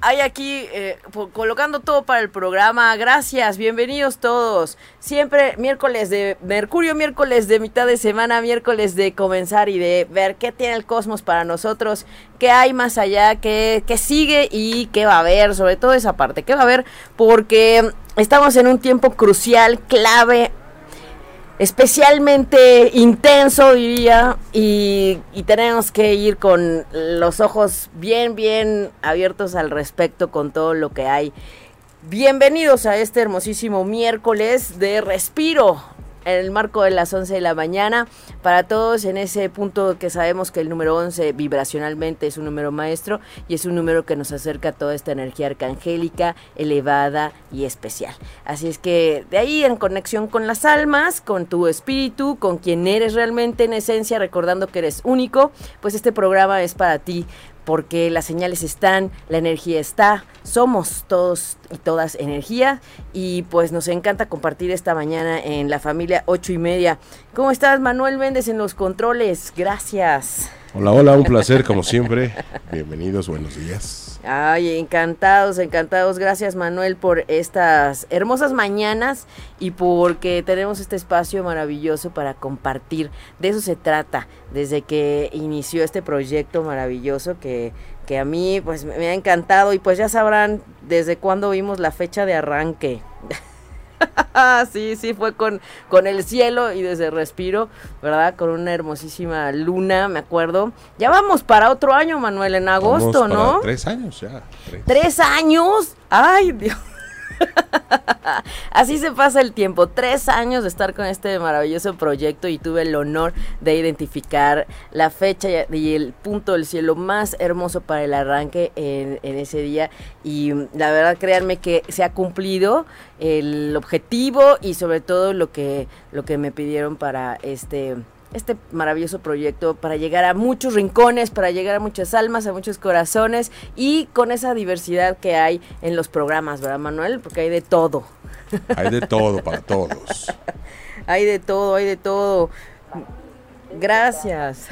Hay aquí eh, colocando todo para el programa. Gracias, bienvenidos todos. Siempre miércoles de Mercurio, miércoles de mitad de semana, miércoles de comenzar y de ver qué tiene el cosmos para nosotros, qué hay más allá, qué, qué sigue y qué va a haber, sobre todo esa parte, qué va a haber, porque estamos en un tiempo crucial, clave, especialmente intenso, diría, y, tenemos que ir con los ojos bien, bien abiertos al respecto con todo lo que hay. Bienvenidos a este hermosísimo miércoles de respiro en el marco de las 11 de la mañana. Para todos en ese punto que sabemos que el número 11 vibracionalmente es un número maestro y es un número que nos acerca a toda esta energía arcangélica, elevada y especial. Así es que de ahí en conexión con las almas, con tu espíritu, con quien eres realmente en esencia, recordando que eres único, pues este programa es para ti porque las señales están, la energía está, somos todos y todas energía y pues nos encanta compartir esta mañana en la familia ocho y media. ¿Cómo estás Manuel Méndez en los controles? Gracias. Hola, hola, un placer como siempre. Bienvenidos, buenos días. Ay, encantados, encantados. Gracias Manuel por estas hermosas mañanas y porque tenemos este espacio maravilloso para compartir. De eso se trata desde que inició este proyecto maravilloso que, que a mí pues me ha encantado y pues ya sabrán desde cuándo vimos la fecha de arranque. sí, sí, fue con, con el cielo y desde respiro, ¿verdad? Con una hermosísima luna, me acuerdo. Ya vamos para otro año, Manuel, en agosto, ¿no? Tres años ya. Tres. años? Ay, Dios. Así se pasa el tiempo. Tres años de estar con este maravilloso proyecto y tuve el honor de identificar la fecha y el punto del cielo más hermoso para el arranque en, ese día. Y la verdad, créanme que se ha cumplido el objetivo y sobre todo lo que, lo que me pidieron para este este maravilloso proyecto para llegar a muchos rincones, para llegar a muchas almas, a muchos corazones y con esa diversidad que hay en los programas, ¿verdad, Manuel? Porque hay de todo. Hay de todo para todos. hay de todo, hay de todo. Gracias.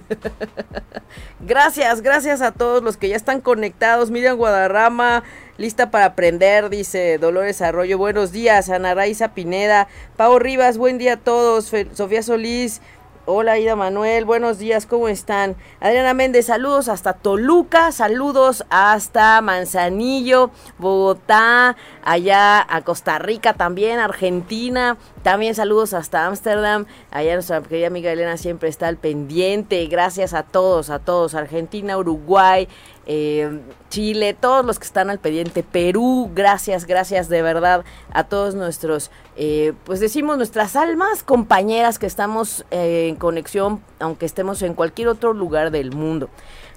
gracias, gracias a todos los que ya están conectados. Miriam Guadarrama, lista para aprender, dice Dolores Arroyo. Buenos días, Ana Raiza Pineda. Pau Rivas, buen día a todos. Sofía Solís, Hola Ida Manuel, buenos días, ¿cómo están? Adriana Méndez, saludos hasta Toluca, saludos hasta Manzanillo, Bogotá, allá a Costa Rica también, Argentina, también saludos hasta Ámsterdam, allá nuestra querida amiga Elena siempre está al pendiente, gracias a todos, a todos, Argentina, Uruguay, eh, Chile, todos los que están al pendiente, Perú, gracias, gracias de verdad a todos nuestros, eh, pues decimos nuestras almas compañeras que estamos eh, en conexión, aunque estemos en cualquier otro lugar del mundo.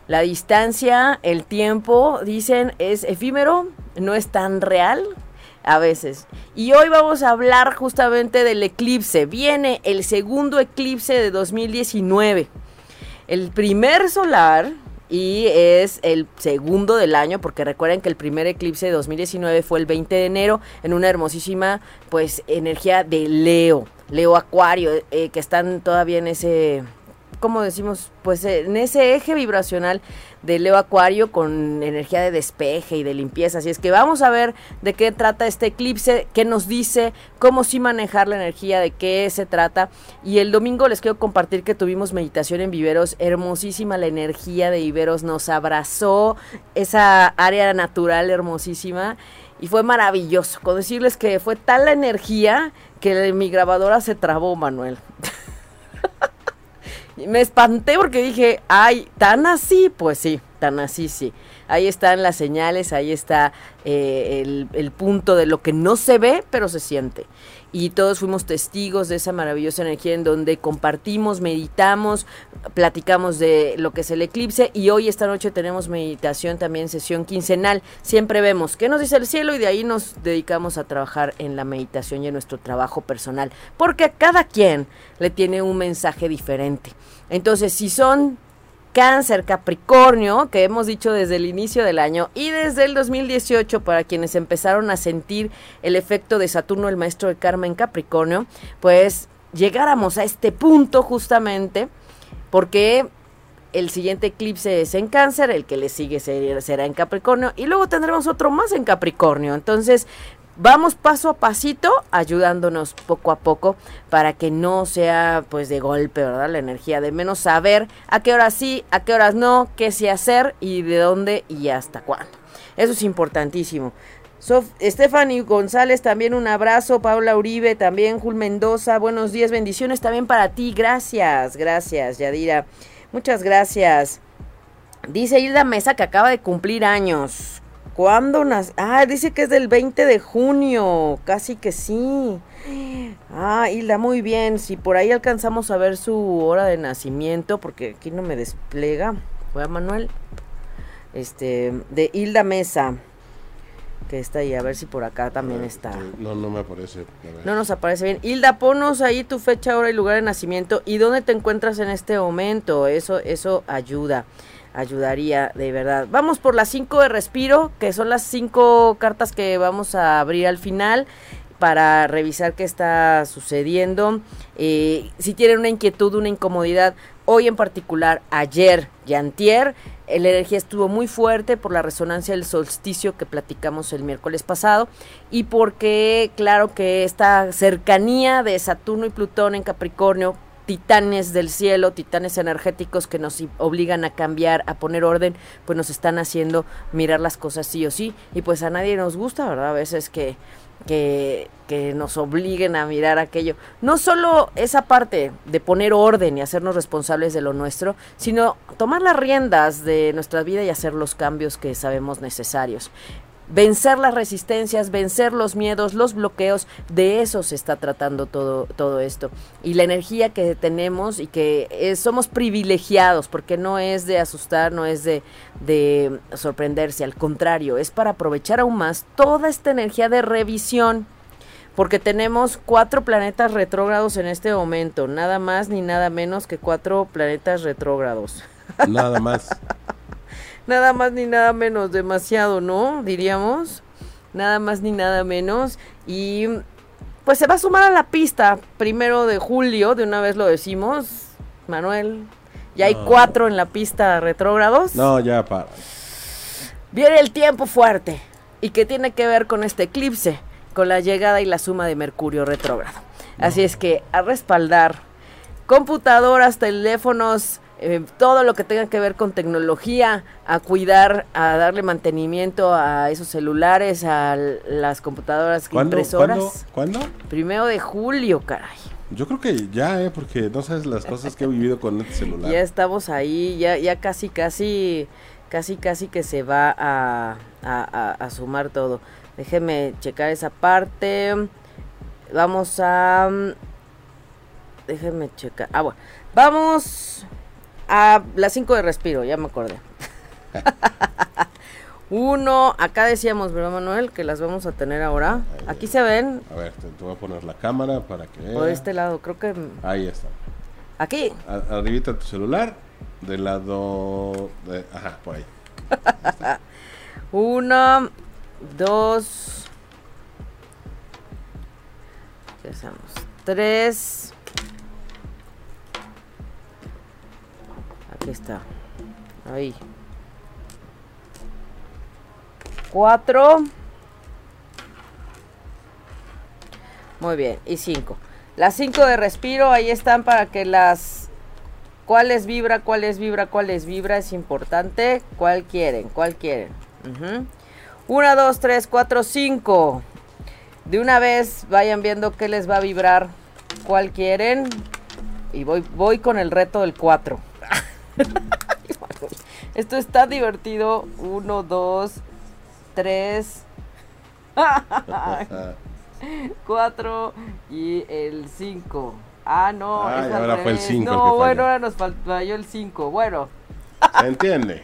La distancia, el tiempo, dicen, es efímero, no es tan real a veces. Y hoy vamos a hablar justamente del eclipse. Viene el segundo eclipse de 2019. El primer solar y es el segundo del año porque recuerden que el primer eclipse de 2019 fue el 20 de enero en una hermosísima pues energía de Leo, Leo Acuario, eh, que están todavía en ese como decimos, pues en ese eje vibracional de Leo Acuario con energía de despeje y de limpieza. Así es que vamos a ver de qué trata este eclipse, qué nos dice, cómo sí manejar la energía, de qué se trata. Y el domingo les quiero compartir que tuvimos meditación en Viveros, hermosísima la energía de Viveros, nos abrazó esa área natural hermosísima. Y fue maravilloso. Con decirles que fue tal la energía que mi grabadora se trabó, Manuel. me espanté porque dije, ay, tan así, pues sí, tan así, sí. Ahí están las señales, ahí está eh, el, el, punto de lo que no se ve, pero se siente y todos fuimos testigos de esa maravillosa energía en donde compartimos, meditamos, platicamos de lo que es el eclipse y hoy esta noche tenemos meditación también, sesión quincenal. Siempre vemos qué nos dice el cielo y de ahí nos dedicamos a trabajar en la meditación y en nuestro trabajo personal, porque a cada quien le tiene un mensaje diferente. Entonces, si son Cáncer, Capricornio, que hemos dicho desde el inicio del año y desde el 2018 para quienes empezaron a sentir el efecto de Saturno, el maestro de karma en Capricornio, pues llegáramos a este punto justamente porque el siguiente eclipse es en cáncer, el que le sigue será en Capricornio y luego tendremos otro más en Capricornio. Entonces, vamos paso a pasito ayudándonos poco a poco para que no sea pues de golpe, ¿verdad? La energía de menos saber a qué horas sí, a qué horas no, qué sí hacer y de dónde y hasta cuándo. Eso es importantísimo. Sof Stephanie González, también un abrazo. Paula Uribe, también. Jul Mendoza, buenos días, bendiciones también para ti. Gracias, gracias, Yadira. Muchas gracias. Dice Hilda Mesa que acaba de cumplir años. ¿Cuándo nace? Ah, dice que es del 20 de junio. Casi que sí. Ah, Hilda, muy bien. Si por ahí alcanzamos a ver su hora de nacimiento, porque aquí no me desplega. Fue a Manuel. Este, de Hilda Mesa. Que está ahí, a ver si por acá también está. No, no me aparece. No nos aparece bien. Hilda, ponos ahí tu fecha, hora y lugar de nacimiento y dónde te encuentras en este momento. Eso, eso ayuda ayudaría de verdad. Vamos por las cinco de respiro, que son las cinco cartas que vamos a abrir al final para revisar qué está sucediendo. Eh, si tienen una inquietud, una incomodidad, hoy en particular, ayer y antier, la energía estuvo muy fuerte por la resonancia del solsticio que platicamos el miércoles pasado y porque, claro que esta cercanía de Saturno y Plutón en Capricornio titanes del cielo, titanes energéticos que nos obligan a cambiar, a poner orden, pues nos están haciendo mirar las cosas sí o sí. Y pues a nadie nos gusta, ¿verdad? A veces que, que, que nos obliguen a mirar aquello. No solo esa parte de poner orden y hacernos responsables de lo nuestro, sino tomar las riendas de nuestra vida y hacer los cambios que sabemos necesarios vencer las resistencias, vencer los miedos, los bloqueos, de eso se está tratando todo, todo esto. Y la energía que tenemos y que somos privilegiados, porque no es de asustar, no es de, de sorprenderse, al contrario, es para aprovechar aún más toda esta energía de revisión. Porque tenemos cuatro planetas retrógrados en este momento, nada más ni nada menos que cuatro planetas retrógrados. Nada más. nada más ni nada menos, demasiado, ¿no? Diríamos, nada más ni nada menos. Y pues se va a sumar a la pista, primero de julio, de una vez lo decimos, Manuel. Ya hay cuatro en la pista retrógrados. No, ya para. Viene el tiempo fuerte y que tiene que ver con este eclipse, con la llegada y la suma de Mercurio retrógrado. Así es que a respaldar computadoras, teléfonos, eh, todo lo que tenga que ver con tecnología, a cuidar, a darle mantenimiento a esos celulares, a las computadoras impresoras. ¿Cuándo? Primero de julio, caray. Yo creo que ya, ¿eh? porque no sabes las cosas que he vivido con este celular. Ya estamos ahí, ya, ya casi, casi, casi, casi que se va a, a, a sumar todo. Déjeme checar esa parte. Vamos a... Déjeme checar. Ah, bueno. Vamos a las 5 de respiro, ya me acordé. Uno, acá decíamos, ¿verdad, Manuel? Que las vamos a tener ahora. Aquí se ven. A ver, te, voy a poner la cámara para que Por este lado, creo que. Ahí está. Aquí. arribita tu celular, del lado. De, ajá, por ahí. Uno, dos. ¿Qué hacemos? Tres. Está. Ahí. Cuatro. Muy bien. Y cinco. Las cinco de respiro, ahí están para que las... ¿Cuáles vibra, cuáles vibra, cuáles vibra? Es importante. ¿Cuál quieren? ¿Cuál quieren? Una, dos, tres, cuatro, cinco. De una vez vayan viendo qué les va a vibrar. ¿Cuál quieren? Y voy, voy con el reto del cuatro. Esto está divertido. Uno, dos, tres, cuatro y el cinco. Ah, no. ahora fue el cinco. No, bueno, ahora nos falló el cinco. Bueno. Se entiende.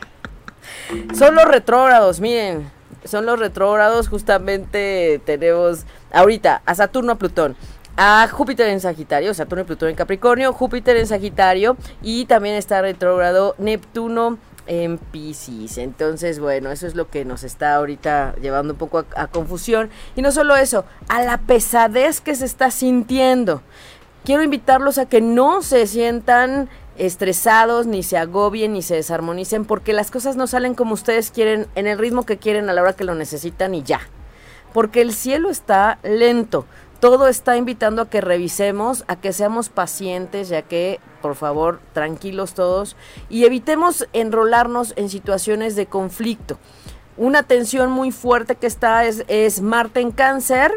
Son los retrógrados, miren. Son los retrógrados. Justamente tenemos ahorita a Saturno, a Plutón a Júpiter en Sagitario, Saturno y Plutón en Capricornio, Júpiter en Sagitario y también está retrógrado Neptuno en Pisces. Entonces, bueno, eso es lo que nos está ahorita llevando un poco a, a, confusión. Y no solo eso, a la pesadez que se está sintiendo. Quiero invitarlos a que no se sientan estresados, ni se agobien, ni se desarmonicen, porque las cosas no salen como ustedes quieren, en el ritmo que quieren, a la hora que lo necesitan y ya. Porque el cielo está lento. Todo está invitando a que revisemos, a que seamos pacientes, ya que, por favor, tranquilos todos, y evitemos enrolarnos en situaciones de conflicto. Una tensión muy fuerte que está es, es Marte en cáncer,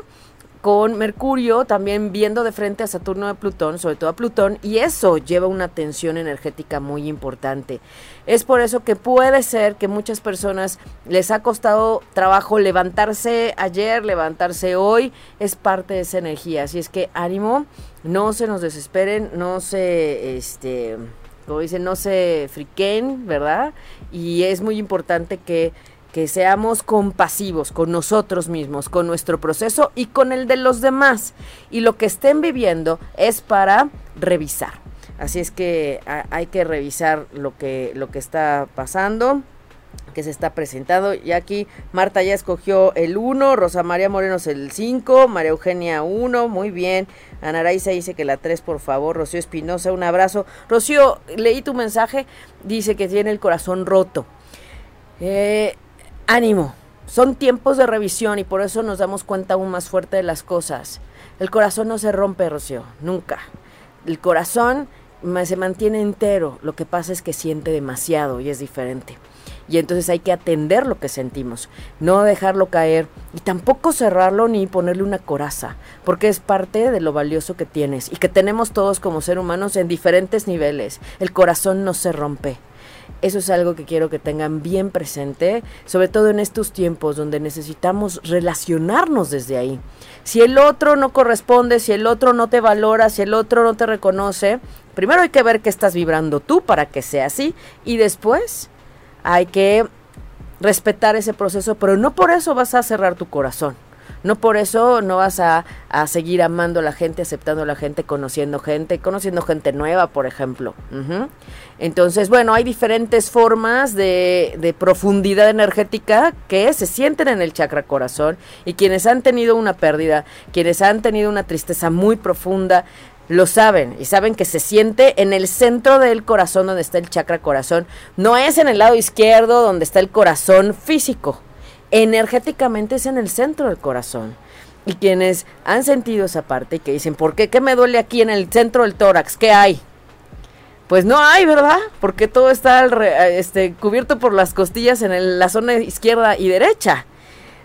con Mercurio también viendo de frente a Saturno de Plutón, sobre todo a Plutón, y eso lleva una tensión energética muy importante. Es por eso que puede ser que muchas personas les ha costado trabajo levantarse ayer, levantarse hoy, es parte de esa energía. Así es que ánimo, no se nos desesperen, no se, este, como dicen, no se friquen, ¿verdad? Y es muy importante que que seamos compasivos con nosotros mismos, con nuestro proceso y con el de los demás. Y lo que estén viviendo es para revisar. Así es que hay que revisar lo que, lo que está pasando que se está presentando. Y aquí Marta ya escogió el 1, Rosa María Morenos el 5, María Eugenia 1, muy bien. Ana Raiza dice que la 3, por favor. Rocío Espinosa, un abrazo. Rocío, leí tu mensaje, dice que tiene el corazón roto. Eh, ánimo, son tiempos de revisión y por eso nos damos cuenta aún más fuerte de las cosas. El corazón no se rompe, Rocío, nunca. El corazón se mantiene entero, lo que pasa es que siente demasiado y es diferente. Y entonces hay que atender lo que sentimos, no dejarlo caer y tampoco cerrarlo ni ponerle una coraza, porque es parte de lo valioso que tienes y que tenemos todos como seres humanos en diferentes niveles. El corazón no se rompe, eso es algo que quiero que tengan bien presente, sobre todo en estos tiempos donde necesitamos relacionarnos desde ahí. Si el otro no corresponde, si el otro no te valora, si el otro no te reconoce, primero hay que ver qué estás vibrando tú para que sea así y después hay que respetar ese proceso, pero no por eso vas a cerrar tu corazón. No por eso no vas a, a, seguir amando a la gente, aceptando a la gente, conociendo gente, conociendo gente nueva, por ejemplo. Entonces, bueno, hay diferentes formas de, de, profundidad energética que se sienten en el chakra corazón y quienes han tenido una pérdida, quienes han tenido una tristeza muy profunda, lo saben y saben que se siente en el centro del corazón donde está el chakra corazón. No es en el lado izquierdo donde está el corazón físico energéticamente es en el centro del corazón. Y quienes han sentido esa parte y que dicen, ¿por qué? ¿Qué me duele aquí en el centro del tórax? ¿Qué hay? Pues no hay, ¿verdad? Porque todo está este, cubierto por las costillas en la zona izquierda y derecha.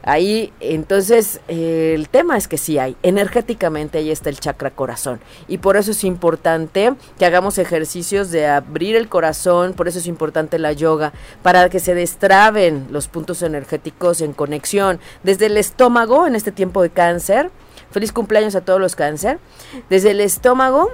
Ahí, entonces, el tema es que sí hay, energéticamente ahí está el chakra corazón. Y por eso es importante que hagamos ejercicios de abrir el corazón, por eso es importante la yoga, para que se destraben los puntos energéticos en conexión. Desde el estómago, en este tiempo de cáncer, feliz cumpleaños a todos los cáncer, desde el estómago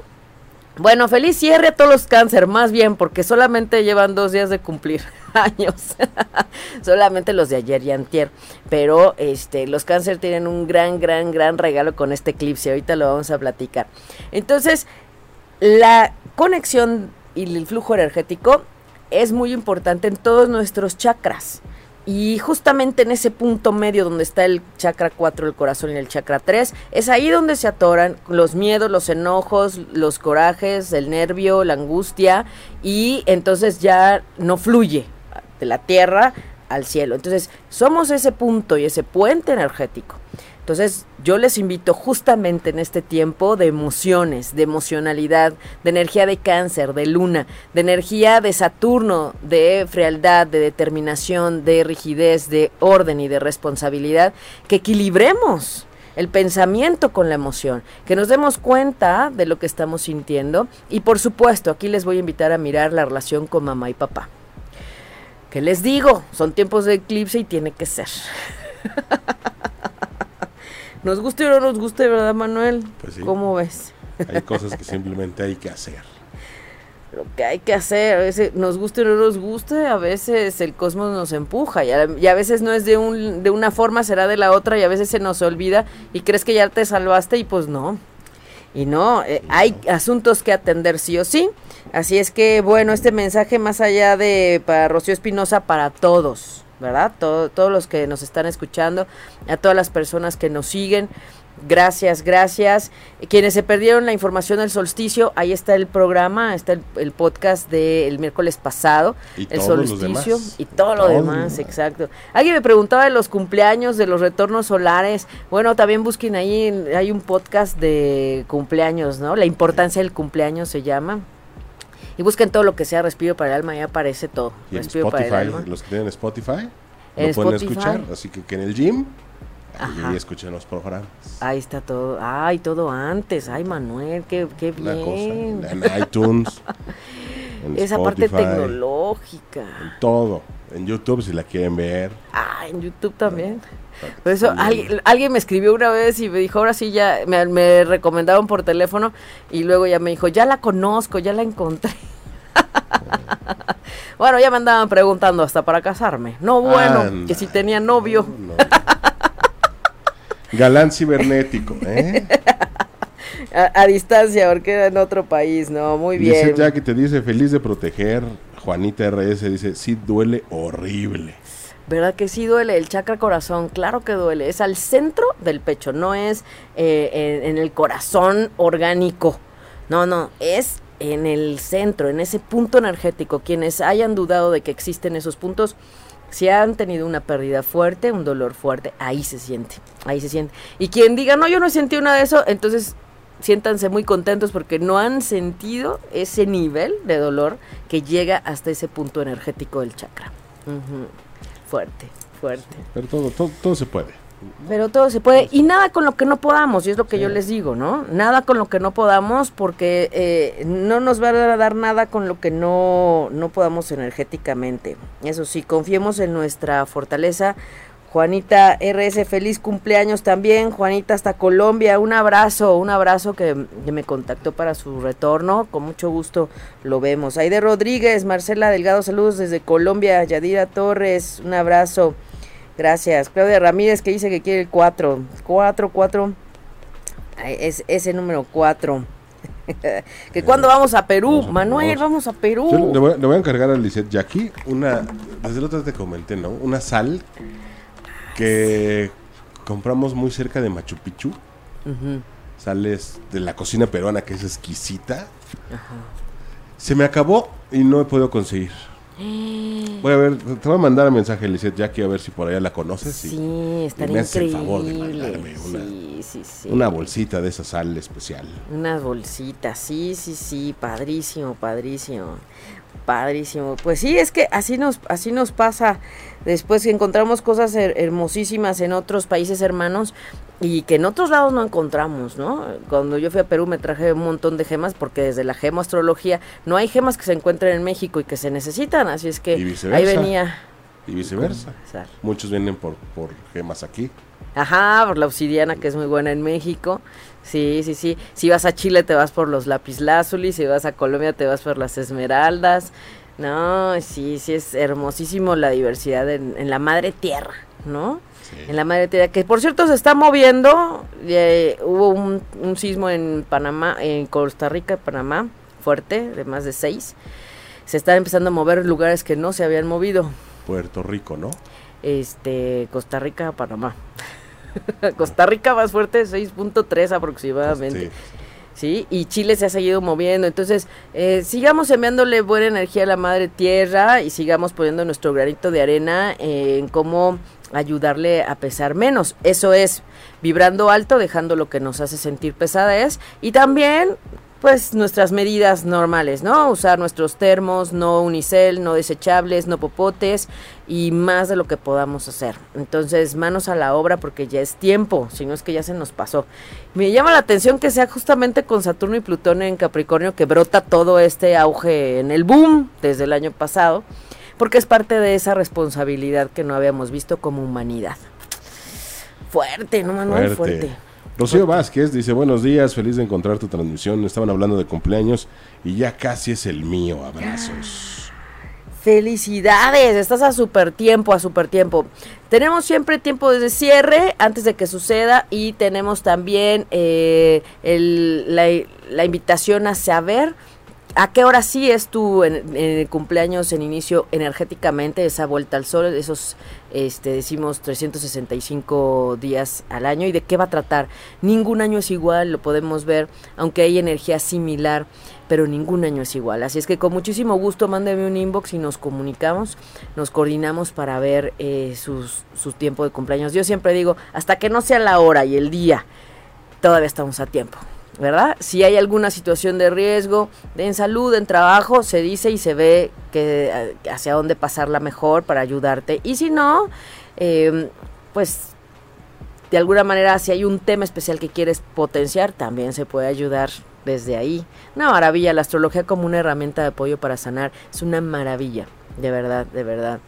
bueno, feliz cierre a todos los cáncer, más bien, porque solamente llevan dos días de cumplir años. solamente los de ayer y antier. Pero este, los cáncer tienen un gran, gran, gran regalo con este eclipse. Ahorita lo vamos a platicar. Entonces, la conexión y el flujo energético es muy importante en todos nuestros chakras. Y justamente en ese punto medio donde está el chakra 4 el corazón y el chakra 3, es ahí donde se atoran los miedos, los enojos, los corajes, el nervio, la angustia y entonces ya no fluye de la tierra al cielo. Entonces somos ese punto y ese puente energético. Entonces yo les invito justamente en este tiempo de emociones, de emocionalidad, de energía de cáncer, de luna, de energía de Saturno, de frialdad, de determinación, de rigidez, de orden y de responsabilidad, que equilibremos el pensamiento con la emoción, que nos demos cuenta de lo que estamos sintiendo y por supuesto aquí les voy a invitar a mirar la relación con mamá y papá. ¿Qué les digo? Son tiempos de eclipse y tiene que ser. Nos guste o no nos guste, ¿verdad, Manuel? Pues sí. ¿Cómo ves? Hay cosas que simplemente hay que hacer. Lo que hay que hacer, a veces nos guste o no nos guste, a veces el cosmos nos empuja y a, veces no es de, un, de una forma, será de la otra y a veces se nos olvida y crees que ya te salvaste y pues no. y no, eh, hay asuntos que atender sí o sí. Así es que, bueno, este mensaje más allá de para Rocío Espinosa, para todos, ¿verdad? todos los que nos están escuchando, a todas las personas que nos siguen. Gracias, gracias. Quienes se perdieron la información del solsticio, ahí está el programa, está el, podcast del miércoles pasado, el solsticio y todo, lo demás, exacto. Alguien me preguntaba de los cumpleaños, de los retornos solares. Bueno, también busquen ahí, hay un podcast de cumpleaños, ¿no? La importancia del cumpleaños se llama. Y busquen todo lo que sea Respiro para el Alma, ya aparece todo. Y Respiro Spotify, para el alma. los que tienen Spotify, lo pueden escuchar. Así que, que en el gym y escuchen los programas. Ahí está todo. Ay, todo antes. Ay, Manuel, qué, qué bien. En iTunes. Esa parte tecnológica. En todo. En YouTube si la quieren ver. Ah, en YouTube también. Por eso alguien, me escribió una vez y me dijo, ahora sí ya, me, me recomendaron por teléfono y luego ya me dijo, ya la conozco, ya la encontré. bueno, ya me andaban preguntando hasta para casarme. No, bueno, que si tenía novio. Galán cibernético, ¿eh? a, distancia, porque era en otro país, ¿no? Muy bien. Dice ya que te dice feliz de proteger. Juanita RS dice, sí duele horrible. ¿Verdad que sí duele? El chakra corazón, claro que duele. Es al centro del pecho, no es eh, en, el corazón orgánico. No, no, es en el centro, en ese punto energético. Quienes hayan dudado de que existen esos puntos, si han tenido una pérdida fuerte, un dolor fuerte, ahí se siente, ahí se siente. Y quien diga, no, yo no sentí una de eso, entonces siéntanse muy contentos porque no han sentido ese nivel de dolor que llega hasta ese punto energético del chakra. Fuerte, fuerte. pero todo, todo, todo se puede. Pero todo se puede. Y nada con lo que no podamos, y es lo que yo les digo, ¿no? Nada con lo que no podamos, porque eh, no nos va a dar nada con lo que no, no podamos energéticamente. Eso sí, confiemos en nuestra fortaleza. Juanita RS, feliz cumpleaños también. Juanita hasta Colombia, un abrazo, un abrazo que, que, me contactó para su retorno. Con mucho gusto lo vemos. Aide Rodríguez, Marcela Delgado, saludos desde Colombia. Yadira Torres, un abrazo. Gracias. Claudia Ramírez que dice que quiere el 4. 4, 4. Es ese número 4. que cuando vamos a Perú, Manuel, vamos. a Perú. le, voy, a encargar a Lisette Jackie una, desde el otro te comenté, ¿no? Una sal que compramos muy cerca de Machu Picchu. Sales de la cocina peruana que es exquisita. Se me acabó y no he podido conseguir. Voy a ver, te voy a mandar un mensaje, Lizeth Jackie, a ver si por allá la conoces. Sí, y, estaría me hace el favor de mandarme una, sí, sí, una bolsita de esa sal especial. Unas bolsitas, sí, sí, sí, padrísimo, padrísimo. Padrísimo. Pues sí, es que así nos, así nos pasa después que encontramos cosas hermosísimas en otros países hermanos y que en otros lados no encontramos, ¿no? Cuando yo fui a Perú me traje un montón de gemas porque desde la gemoastrología no hay gemas que se encuentren en México y que se necesitan, así es que ahí venía. Y viceversa. Muchos vienen por, por gemas aquí. Ajá, por la obsidiana que es muy buena en México. Sí, sí, sí. Si vas a Chile te vas por los lapislázuli, si vas a Colombia te vas por las esmeraldas. No, sí, sí es hermosísimo la diversidad en, en la madre tierra, ¿no? En la madre tierra, que por cierto se está moviendo. Eh, hubo un, un, sismo en Panamá, en Costa Rica, Panamá, fuerte, de más de seis. Se están empezando a mover lugares que no se habían movido. Puerto Rico, ¿no? Este, Costa Rica, Panamá. Costa Rica más fuerte, 6.3 aproximadamente. Sí. Y Chile se ha seguido moviendo. Entonces, eh, sigamos enviándole buena energía a la madre tierra y sigamos poniendo nuestro granito de arena en cómo ayudarle a pesar menos. Eso es vibrando alto, dejando lo que nos hace sentir pesadez y también pues nuestras medidas normales, ¿no? Usar nuestros termos, no unicel, no desechables, no popotes y más de lo que podamos hacer. Entonces, manos a la obra porque ya es tiempo, si no es que ya se nos pasó. Me llama la atención que sea justamente con Saturno y Plutón en Capricornio que brota todo este auge en el boom desde el año pasado, porque es parte de esa responsabilidad que no habíamos visto como humanidad. Fuerte, ¿no, Manuel? Fuerte. Rocío Vázquez dice, buenos días, feliz de encontrar tu transmisión. Estaban hablando de cumpleaños y ya casi es el mío. Abrazos. Felicidades, estás a super tiempo, a super tiempo. Tenemos siempre tiempo de cierre antes de que suceda y tenemos también eh, la invitación a saber ¿A qué hora sí es tu en, cumpleaños en inicio energéticamente, esa vuelta al sol, esos, este, decimos, 365 días al año? ¿Y de qué va a tratar? Ningún año es igual, lo podemos ver, aunque hay energía similar, pero ningún año es igual. Así es que con muchísimo gusto mándeme un inbox y nos comunicamos, nos coordinamos para ver eh, sus, su tiempo de cumpleaños. Yo siempre digo, hasta que no sea la hora y el día, todavía estamos a tiempo. ¿Verdad? Si hay alguna situación de riesgo, de en salud, en trabajo, se dice y se ve que eh, hacia dónde pasarla mejor para ayudarte. Y si no, em, pues de alguna manera, si hay un tema especial que quieres potenciar, también se puede ayudar desde ahí. Una maravilla, la astrología como una herramienta de apoyo para sanar, es una maravilla, de verdad, de verdad,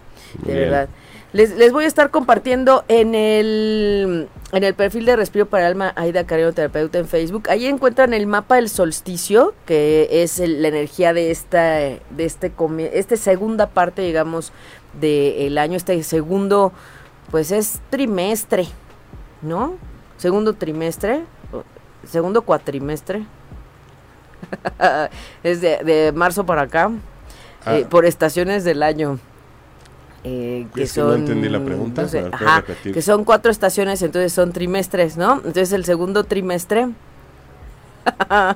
de verdad. Les, voy a estar compartiendo en el, en el perfil de Respiro para Alma Aida Carrero Terapeuta en Facebook. Ahí encuentran el mapa del solsticio, que es la energía de esta, de este, este segunda parte, digamos, del año, este segundo, pues es trimestre, ¿no? Segundo trimestre, segundo cuatrimestre. es de, marzo para acá, ah. eh, por estaciones del año. Eh, que son no entendí la pregunta que son cuatro estaciones entonces son trimestres no entonces el segundo trimestre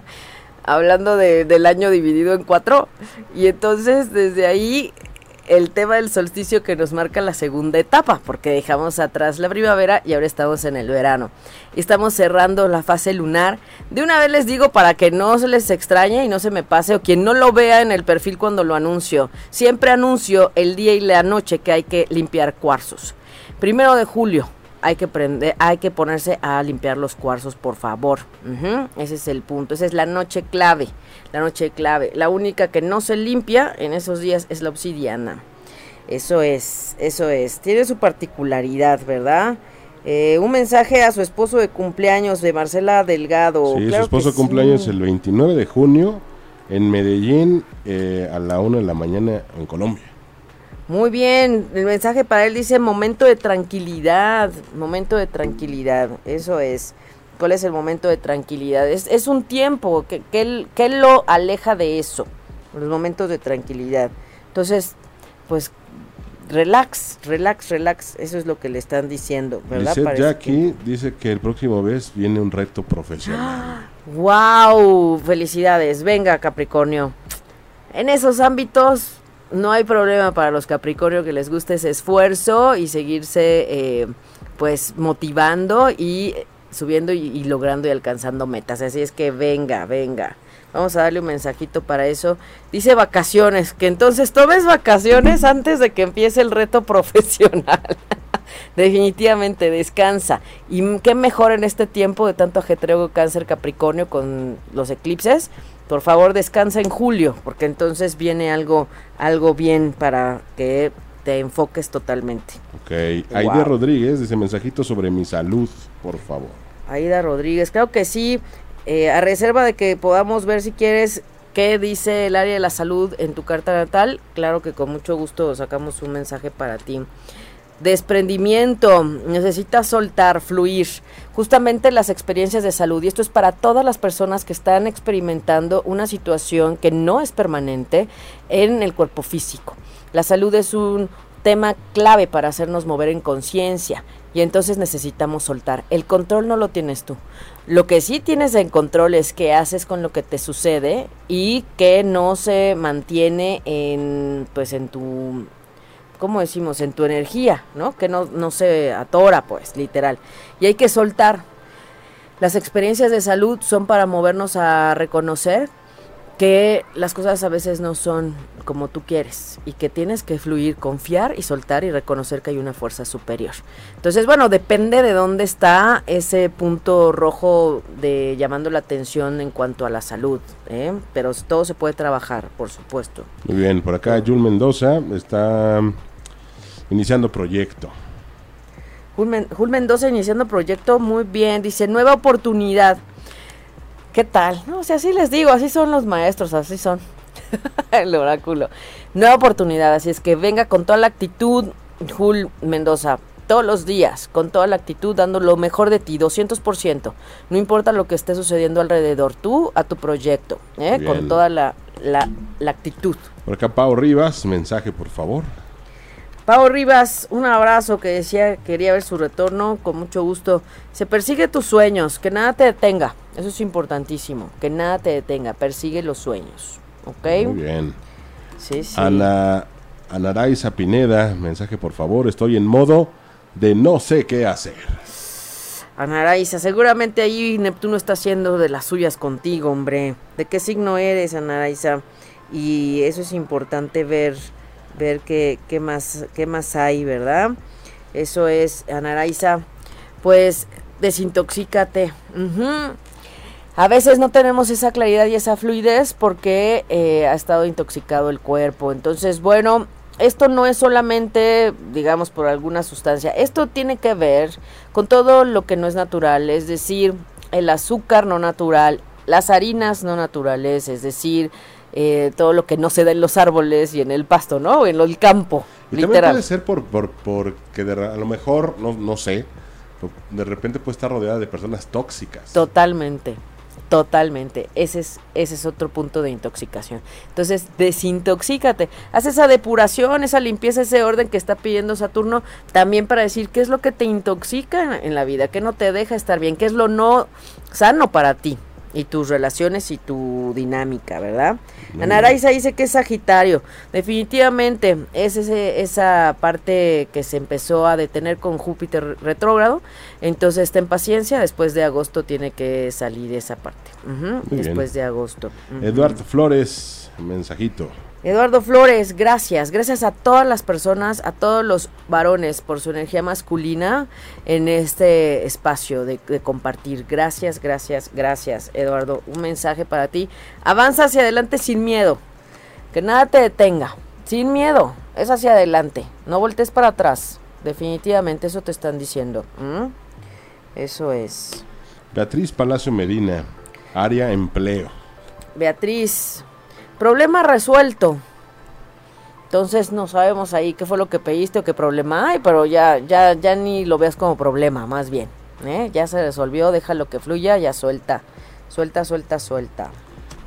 hablando de, del año dividido en cuatro y entonces desde ahí el tema del solsticio que nos marca la segunda etapa, porque dejamos atrás la primavera y ahora estamos en el verano. Estamos cerrando la fase lunar. De una vez les digo para que no se les extrañe y no se me pase, o quien no lo vea en el perfil cuando lo anuncio, siempre anuncio el día y la noche que hay que limpiar cuarzos. Primero de julio, hay que prender, hay que ponerse a limpiar los cuarzos, por favor. ese es el punto, esa es la noche clave, la noche clave. La única que no se limpia en esos días es la obsidiana. Eso es, eso es. Tiene su particularidad, ¿verdad? Eh, un mensaje a su esposo de cumpleaños de Marcela Delgado. Sí, su esposo cumpleaños el 29 de junio en Medellín eh, a la una de la mañana en Colombia. Muy bien, el mensaje para él dice momento de tranquilidad, momento de tranquilidad, eso es. ¿Cuál es el momento de tranquilidad? Es, es un tiempo que, que, él, que él lo aleja de eso, los momentos de tranquilidad. Entonces, pues relax, relax, relax, eso es lo que le están diciendo, ¿verdad? Dice Jackie dice que el próximo mes viene un reto profesional. ¡Wow! Felicidades, venga Capricornio. En esos ámbitos no hay problema para los Capricornio que les guste ese esfuerzo y seguirse eh, pues motivando y subiendo y, logrando y alcanzando metas. Así es que venga, venga. Vamos a darle un mensajito para eso. Dice vacaciones, que entonces tomes vacaciones antes de que empiece el reto profesional. Definitivamente, descansa. Y qué mejor en este tiempo de tanto ajetreo cáncer Capricornio con los eclipses por favor descansa en julio, porque entonces viene algo, algo bien para que te enfoques totalmente. Ok, Aida Rodríguez dice mensajito sobre mi salud, por favor. Aida Rodríguez, creo que sí, eh, a reserva de que podamos ver si quieres qué dice el área de la salud en tu carta natal, claro que con mucho gusto sacamos un mensaje para ti. Desprendimiento, necesitas soltar, fluir. Justamente las experiencias de salud, y esto es para todas las personas que están experimentando una situación que no es permanente en el cuerpo físico. La salud es un tema clave para hacernos mover en conciencia y entonces necesitamos soltar. El control no lo tienes tú. Lo que sí tienes en control es qué haces con lo que te sucede y que no se mantiene en pues en tu ¿cómo decimos? En tu energía, ¿no? Que no, no se atora, pues, literal. Y hay que soltar. Las experiencias de salud son para movernos a reconocer que las cosas a veces no son como tú quieres y que tienes que fluir, confiar y soltar y reconocer que hay una fuerza superior. Entonces, bueno, depende de dónde está ese punto rojo de llamando la atención en cuanto a la salud, ¿eh? pero todo se puede trabajar, por supuesto. Muy bien, por acá Jul Mendoza está iniciando proyecto. Jul, Mendoza iniciando proyecto, muy bien, dice nueva oportunidad. ¿Qué tal? No, o sea, así les digo, así son los maestros, así son. El oráculo. Nueva oportunidad, así es que venga con toda la actitud, Jul Mendoza. todos los días, con toda la actitud, dando lo mejor de ti, 200%. No importa lo que esté sucediendo alrededor, tú a tu proyecto, ¿eh? con toda la, la, la, actitud. Por acá, Pau Rivas, mensaje, por favor. Pau Rivas, un abrazo que decía quería ver su retorno, con mucho gusto. Se persigue tus sueños, que nada te detenga. Eso es importantísimo, que nada te detenga, persigue los sueños. ¿Ok? Muy bien. Sí, sí. Ana, Anaraiza Pineda, mensaje por favor, estoy en modo de no sé qué hacer. Anaraiza, seguramente ahí Neptuno está haciendo de las suyas contigo, hombre. ¿De qué signo eres, Anaraiza? Y eso es importante ver, ver qué, qué, más, qué más hay, ¿verdad? Eso es, Anaraiza, pues desintoxícate. A veces no tenemos esa claridad y esa fluidez porque eh, ha estado intoxicado el cuerpo. Entonces, bueno, esto no es solamente, digamos, por alguna sustancia. Esto tiene que ver con todo lo que no es natural, es decir, el azúcar no natural, las harinas no naturales, es decir, eh, todo lo que no se da en los árboles y en el pasto, ¿no? En el campo. Y literal. también puede ser por, por, porque a lo mejor, no, no sé, de repente puede estar rodeada de personas tóxicas. Totalmente. Totalmente, ese es, ese es otro punto de intoxicación. Entonces, desintoxícate, haz esa depuración, esa limpieza, ese orden que está pidiendo Saturno, también para decir qué es lo que te intoxica en la vida, qué no te deja estar bien, qué es lo no sano para ti y tus relaciones y tu dinámica, ¿verdad? Anaraiza dice que es Sagitario. Definitivamente es ese, esa parte que se empezó a detener con Júpiter retrógrado. Entonces ten paciencia, después de agosto tiene que salir esa parte. después de agosto. Eduardo Flores, mensajito. Eduardo Flores, gracias. Gracias a todas las personas, a todos los varones por su energía masculina en este espacio de, compartir. Gracias, gracias, gracias, Eduardo. Un mensaje para ti. Avanza hacia adelante sin miedo. Que nada te detenga. Sin miedo. Es hacia adelante. No voltees para atrás. Definitivamente eso te están diciendo. Eso es. Beatriz Palacio Medina, área empleo. Beatriz, Problema resuelto. Entonces no sabemos ahí qué fue lo que pediste o qué problema hay, pero ya, ya, ya ni lo veas como problema, más bien. ¿eh? Ya se resolvió, déjalo que fluya, ya suelta. Suelta, suelta, suelta.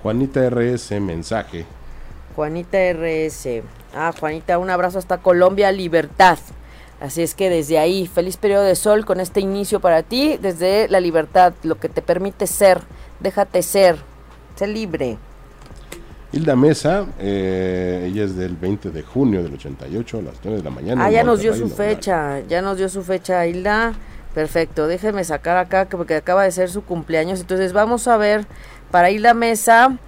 Juanita RS, mensaje. Juanita RS. Ah, Juanita, un abrazo hasta Colombia, libertad. Así es que desde ahí, feliz periodo de sol con este inicio para ti, desde la libertad, lo que te permite ser, déjate ser, sé libre. Hilda Mesa, eh, ella es del 20 de junio del 88 a las 9 de la mañana. Ah, ya nos dio su fecha, ya nos dio su fecha Hilda. Perfecto, déjeme sacar acá porque acaba de ser su cumpleaños. Entonces vamos a ver para Hilda Mesa,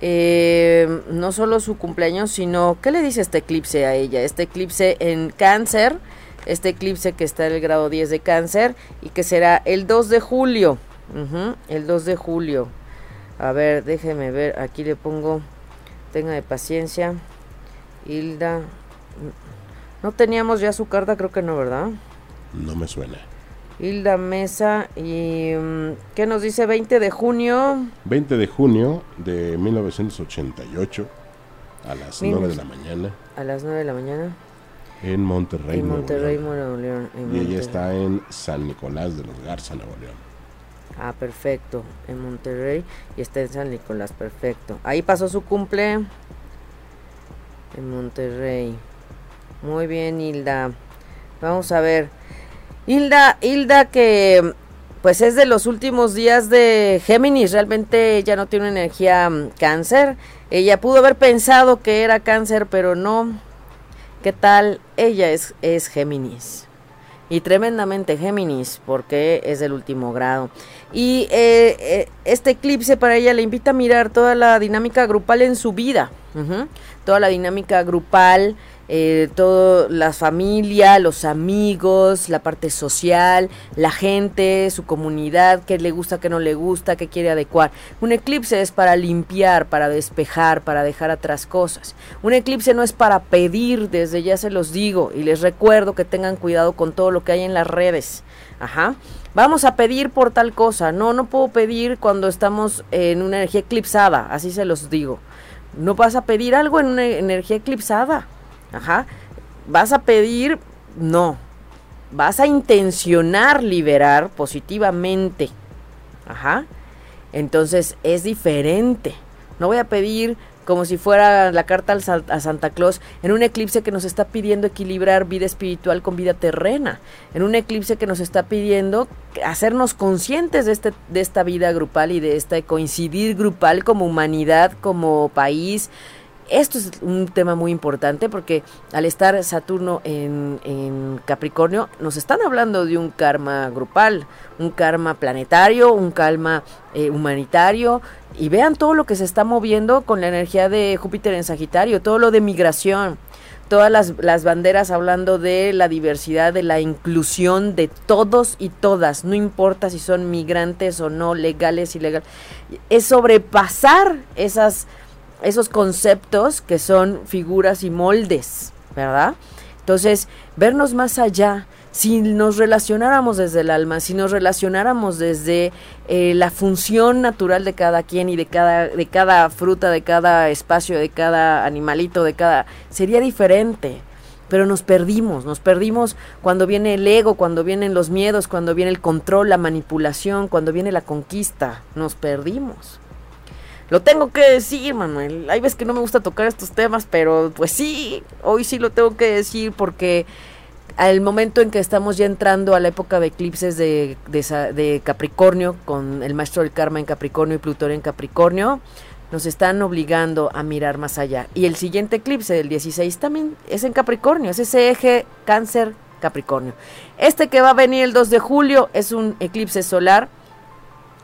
eh, no solo su cumpleaños, sino ¿qué le dice este eclipse a ella? Este eclipse en cáncer, este eclipse que está en el grado 10 de cáncer y que será el 2 de julio. el 2 de julio. A ver, déjeme ver, aquí le pongo Tenga de paciencia. Hilda. No teníamos ya su carta, creo que no, ¿verdad? No me suena. Hilda Mesa y mm, ¿qué nos dice 20 de junio? 20 de junio de 1988 a las 9 de la mañana. A las 9 de la mañana. En Monterrey, en Monterrey, Nuevo León. y ella está en San Nicolás de los Garza, Nuevo León. Ah, perfecto. En Monterrey y está en San Nicolás, perfecto. Ahí pasó su cumple. En Monterrey. Muy bien, Hilda. Vamos a ver. Hilda, Hilda que pues es de los últimos días de Géminis, realmente ella no tiene energía mm, cáncer. Ella pudo haber pensado que era cáncer, pero no. ¿Qué tal? Ella es, es Géminis y tremendamente Géminis porque es del último grado. Y eh, eh, este eclipse para ella le invita a mirar toda la dinámica grupal en su vida, toda la dinámica grupal eh, toda la familia, los amigos, la parte social, la gente, su comunidad, qué le gusta, qué no le gusta, qué quiere adecuar. Un eclipse es para limpiar, para despejar, para dejar atrás cosas. Un eclipse no es para pedir, desde ya se los digo y les recuerdo que tengan cuidado con todo lo que hay en las redes. Ajá. Vamos a pedir por tal cosa. No, no puedo pedir cuando estamos en una energía eclipsada, así se los digo. No vas a pedir algo en una energía eclipsada. Ajá. ¿Vas a pedir? No. vas a intencionar liberar positivamente. Ajá. Entonces es diferente. No voy a pedir como si fuera la carta a Santa Claus, en un eclipse que nos está pidiendo equilibrar vida espiritual con vida terrena, en un eclipse que nos está pidiendo hacernos conscientes de, este, de esta vida grupal y de este coincidir grupal como humanidad, como país, esto es un tema muy importante porque al estar Saturno en, Capricornio nos están hablando de un karma grupal, un karma planetario, un karma eh, humanitario. Y vean todo lo que se está moviendo con la energía de Júpiter en Sagitario, todo lo de migración, todas las, las, banderas hablando de la diversidad, de la inclusión de todos y todas, no importa si son migrantes o no, legales, ilegales, es sobrepasar esas esos conceptos que son figuras y moldes, ¿verdad? Entonces, vernos más allá, si nos relacionáramos desde el alma, si nos relacionáramos desde eh, la función natural de cada quien y de cada, de cada fruta, de cada espacio, de cada animalito, de cada... sería diferente. Pero nos perdimos, nos perdimos cuando viene el ego, cuando vienen los miedos, cuando viene el control, la manipulación, cuando viene la conquista, nos perdimos. Lo tengo que decir, Manuel. Hay veces que no me gusta tocar estos temas, pero pues sí, hoy sí lo tengo que decir porque al momento en que estamos ya entrando a la época de eclipses de, de, Capricornio, con el maestro del karma en Capricornio y Plutón en Capricornio, nos están obligando a mirar más allá. Y el siguiente eclipse del 16 también es en Capricornio, es ese eje cáncer Capricornio. Este que va a venir el 2 de julio es un eclipse solar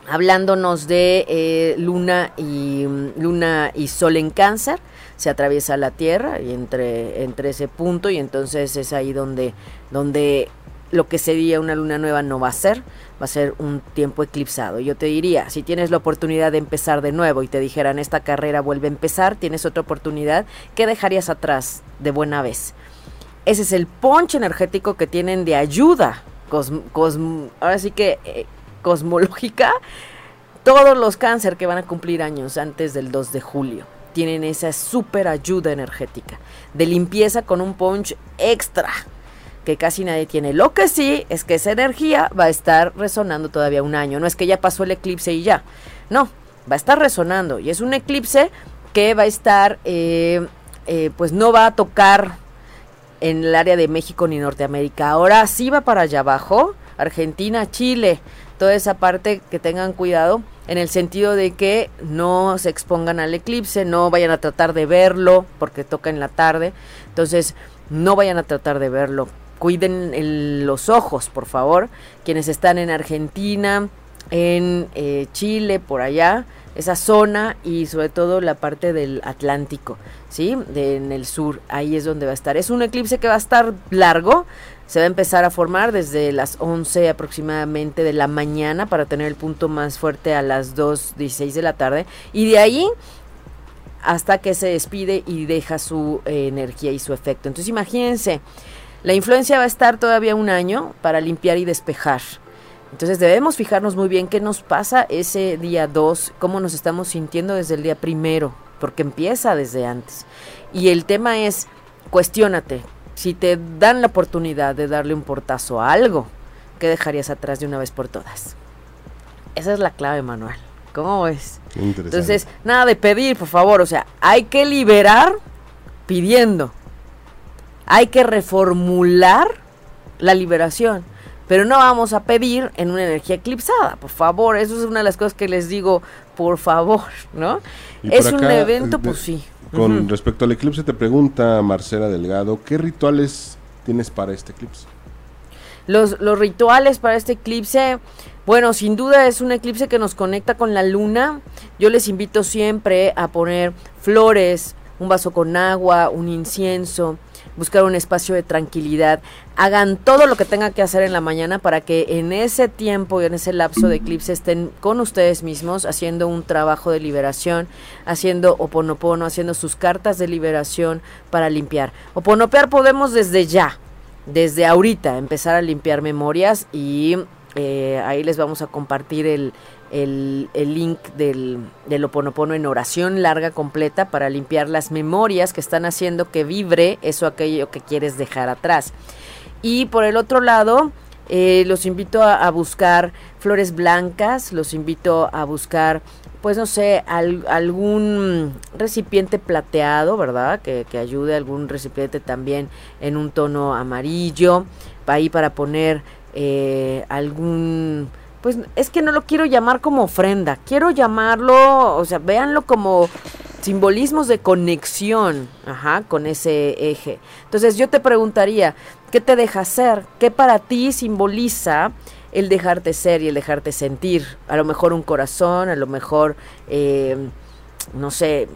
hablándonos de eh, luna y luna y sol en cáncer se atraviesa la tierra y entre entre ese punto y entonces es ahí donde donde lo que sería una luna nueva no va a ser va a ser un tiempo eclipsado. Yo te diría si tienes la oportunidad de empezar de nuevo y te dijeran esta carrera vuelve a empezar tienes otra oportunidad qué dejarías atrás de buena vez ese es el ponche energético que tienen de ayuda ahora sí que eh, cosmológica, todos los cáncer que van a cumplir años antes del 2 de julio tienen esa super ayuda energética de limpieza con un punch extra que casi nadie tiene. Lo que sí es que esa energía va a estar resonando todavía un año. No es que ya pasó el eclipse y ya. No, va a estar resonando. Y es un eclipse que va a estar, eh, eh, pues no va a tocar en el área de México ni Norteamérica. Ahora sí va para allá abajo. Argentina, Chile, toda esa parte que tengan cuidado en el sentido de que no se expongan al eclipse, no vayan a tratar de verlo porque toca en la tarde, entonces no vayan a tratar de verlo. Cuiden los ojos, por favor, quienes están en Argentina, en eh, Chile, por allá, esa zona y sobre todo la parte del Atlántico, ¿sí? De, en el sur, ahí es donde va a estar. Es un eclipse que va a estar largo, se va a empezar a formar desde las 11 aproximadamente de la mañana para tener el punto más fuerte a las 2.16 de la tarde y de ahí hasta que se despide y deja su eh, energía y su efecto. Entonces imagínense, la influencia va a estar todavía un año para limpiar y despejar. Entonces debemos fijarnos muy bien qué nos pasa ese día 2, cómo nos estamos sintiendo desde el día primero, porque empieza desde antes. Y el tema es, cuestiónate, si te dan la oportunidad de darle un portazo a algo, ¿qué dejarías atrás de una vez por todas? Esa es la clave, Manuel. ¿Cómo ves? Entonces, nada de pedir, por favor. O sea, hay que liberar pidiendo. Hay que reformular la liberación. Pero no vamos a pedir en una energía eclipsada, por favor. Eso es una de las cosas que les digo, por favor, ¿no? Es un evento, pues sí. Con respecto al eclipse, te pregunta Marcela Delgado, ¿qué rituales tienes para este eclipse? Los, los rituales para este eclipse, bueno, sin duda es un eclipse que nos conecta con la luna. Yo les invito siempre a poner flores, un vaso con agua, un incienso, buscar un espacio de tranquilidad. Hagan todo lo que tengan que hacer en la mañana para que en ese tiempo y en ese lapso de eclipse estén con ustedes mismos haciendo un trabajo de liberación, haciendo oponopono, haciendo sus cartas de liberación para limpiar. Oponopear podemos desde ya, desde ahorita, empezar a limpiar memorias y eh, ahí les vamos a compartir el, el, link del, del Oponopono en oración larga completa para limpiar las memorias que están haciendo que vibre eso aquello que quieres dejar atrás. Y por el otro lado, eh, los invito a, buscar flores blancas, los invito a buscar, pues no sé, algún recipiente plateado, ¿verdad? Que, que, ayude, algún recipiente también en un tono amarillo, ahí para poner eh, algún pues es que no lo quiero llamar como ofrenda, quiero llamarlo, o sea, véanlo como simbolismos de conexión, ajá, con ese eje. Entonces yo te preguntaría, ¿qué te deja ser? ¿Qué para ti simboliza el dejarte ser y el dejarte sentir? A lo mejor un corazón, a lo mejor, eh, no sé,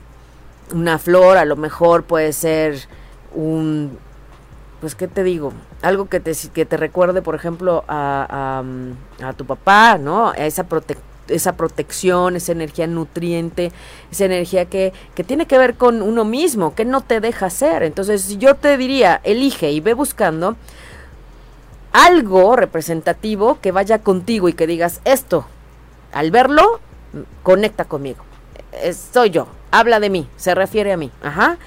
una flor, a lo mejor puede ser un pues, ¿qué te digo? Algo que te, que te recuerde, por ejemplo, a, a, tu papá, ¿no? A esa esa protección, esa energía nutriente, esa energía que, que, tiene que ver con uno mismo, que no te deja ser. Entonces, yo te diría, elige y ve buscando algo representativo que vaya contigo y que digas esto. Al verlo, conecta conmigo. Soy yo, habla de mí, se refiere a mí. Ajá.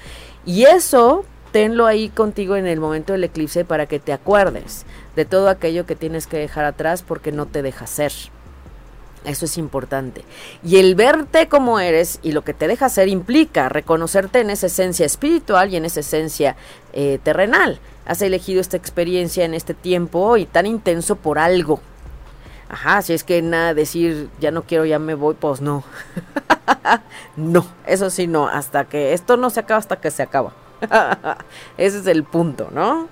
Y eso tenlo ahí contigo en el momento del eclipse para que te acuerdes de todo aquello que tienes que dejar atrás porque no te deja ser. Eso es importante. Y el verte como eres y lo que te deja ser implica reconocerte en esa esencia espiritual y en esa esencia eh, terrenal. Has elegido esta experiencia en este tiempo y tan intenso por algo. Ajá, si es que nada decir ya no quiero, ya me voy, pues no. no, eso sí no, hasta que esto no se acaba, hasta que se acaba. Ese es el punto, ¿no?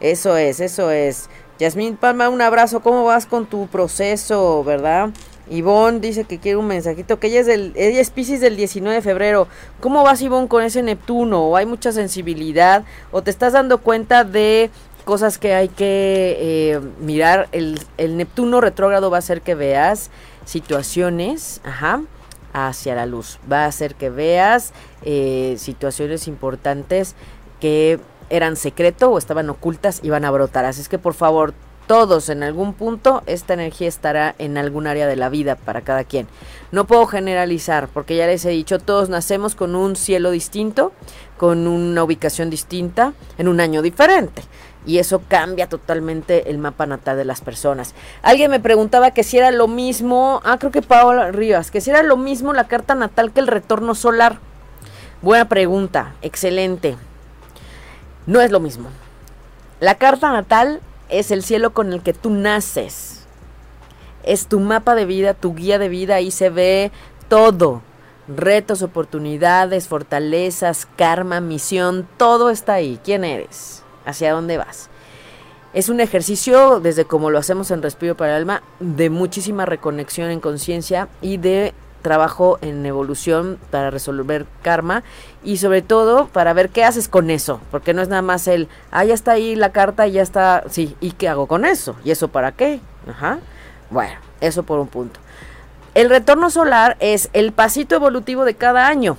Eso es, eso es. Yasmín Palma, un abrazo. ¿Cómo vas con tu proceso, verdad? Ivonne dice que quiere un mensajito, que ella es, del, ella es Pisces del 19 de febrero. ¿Cómo vas, Ivonne, con ese Neptuno? ¿O hay mucha sensibilidad? ¿O te estás dando cuenta de cosas que hay que eh, mirar? El, el Neptuno retrógrado va a hacer que veas situaciones, ajá, hacia la luz. Va a hacer que veas eh, situaciones importantes que eran secreto o estaban ocultas y van a brotar. Así es que por favor, todos en algún punto, esta energía estará en algún área de la vida para cada quien. No puedo generalizar, porque ya les he dicho, todos nacemos con un cielo distinto, con una ubicación distinta, en un año diferente y eso cambia totalmente el mapa natal de las personas. Alguien me preguntaba que si era lo mismo, ah, creo que Paola Rivas, que si era lo mismo la carta natal que el retorno solar. Buena pregunta, excelente. No es lo mismo. La carta natal es el cielo con el que tú naces. Es tu mapa de vida, tu guía de vida, ahí se ve todo. Retos, oportunidades, fortalezas, karma, misión, todo está ahí. ¿Quién eres? Hacia dónde vas. Es un ejercicio, desde como lo hacemos en Respiro para el Alma, de muchísima reconexión en conciencia y de trabajo en evolución para resolver karma y sobre todo para ver qué haces con eso, porque no es nada más el, ah, ya está ahí la carta, ya está, sí, ¿y qué hago con eso? ¿Y eso para qué? Ajá. Bueno, eso por un punto. El retorno solar es el pasito evolutivo de cada año.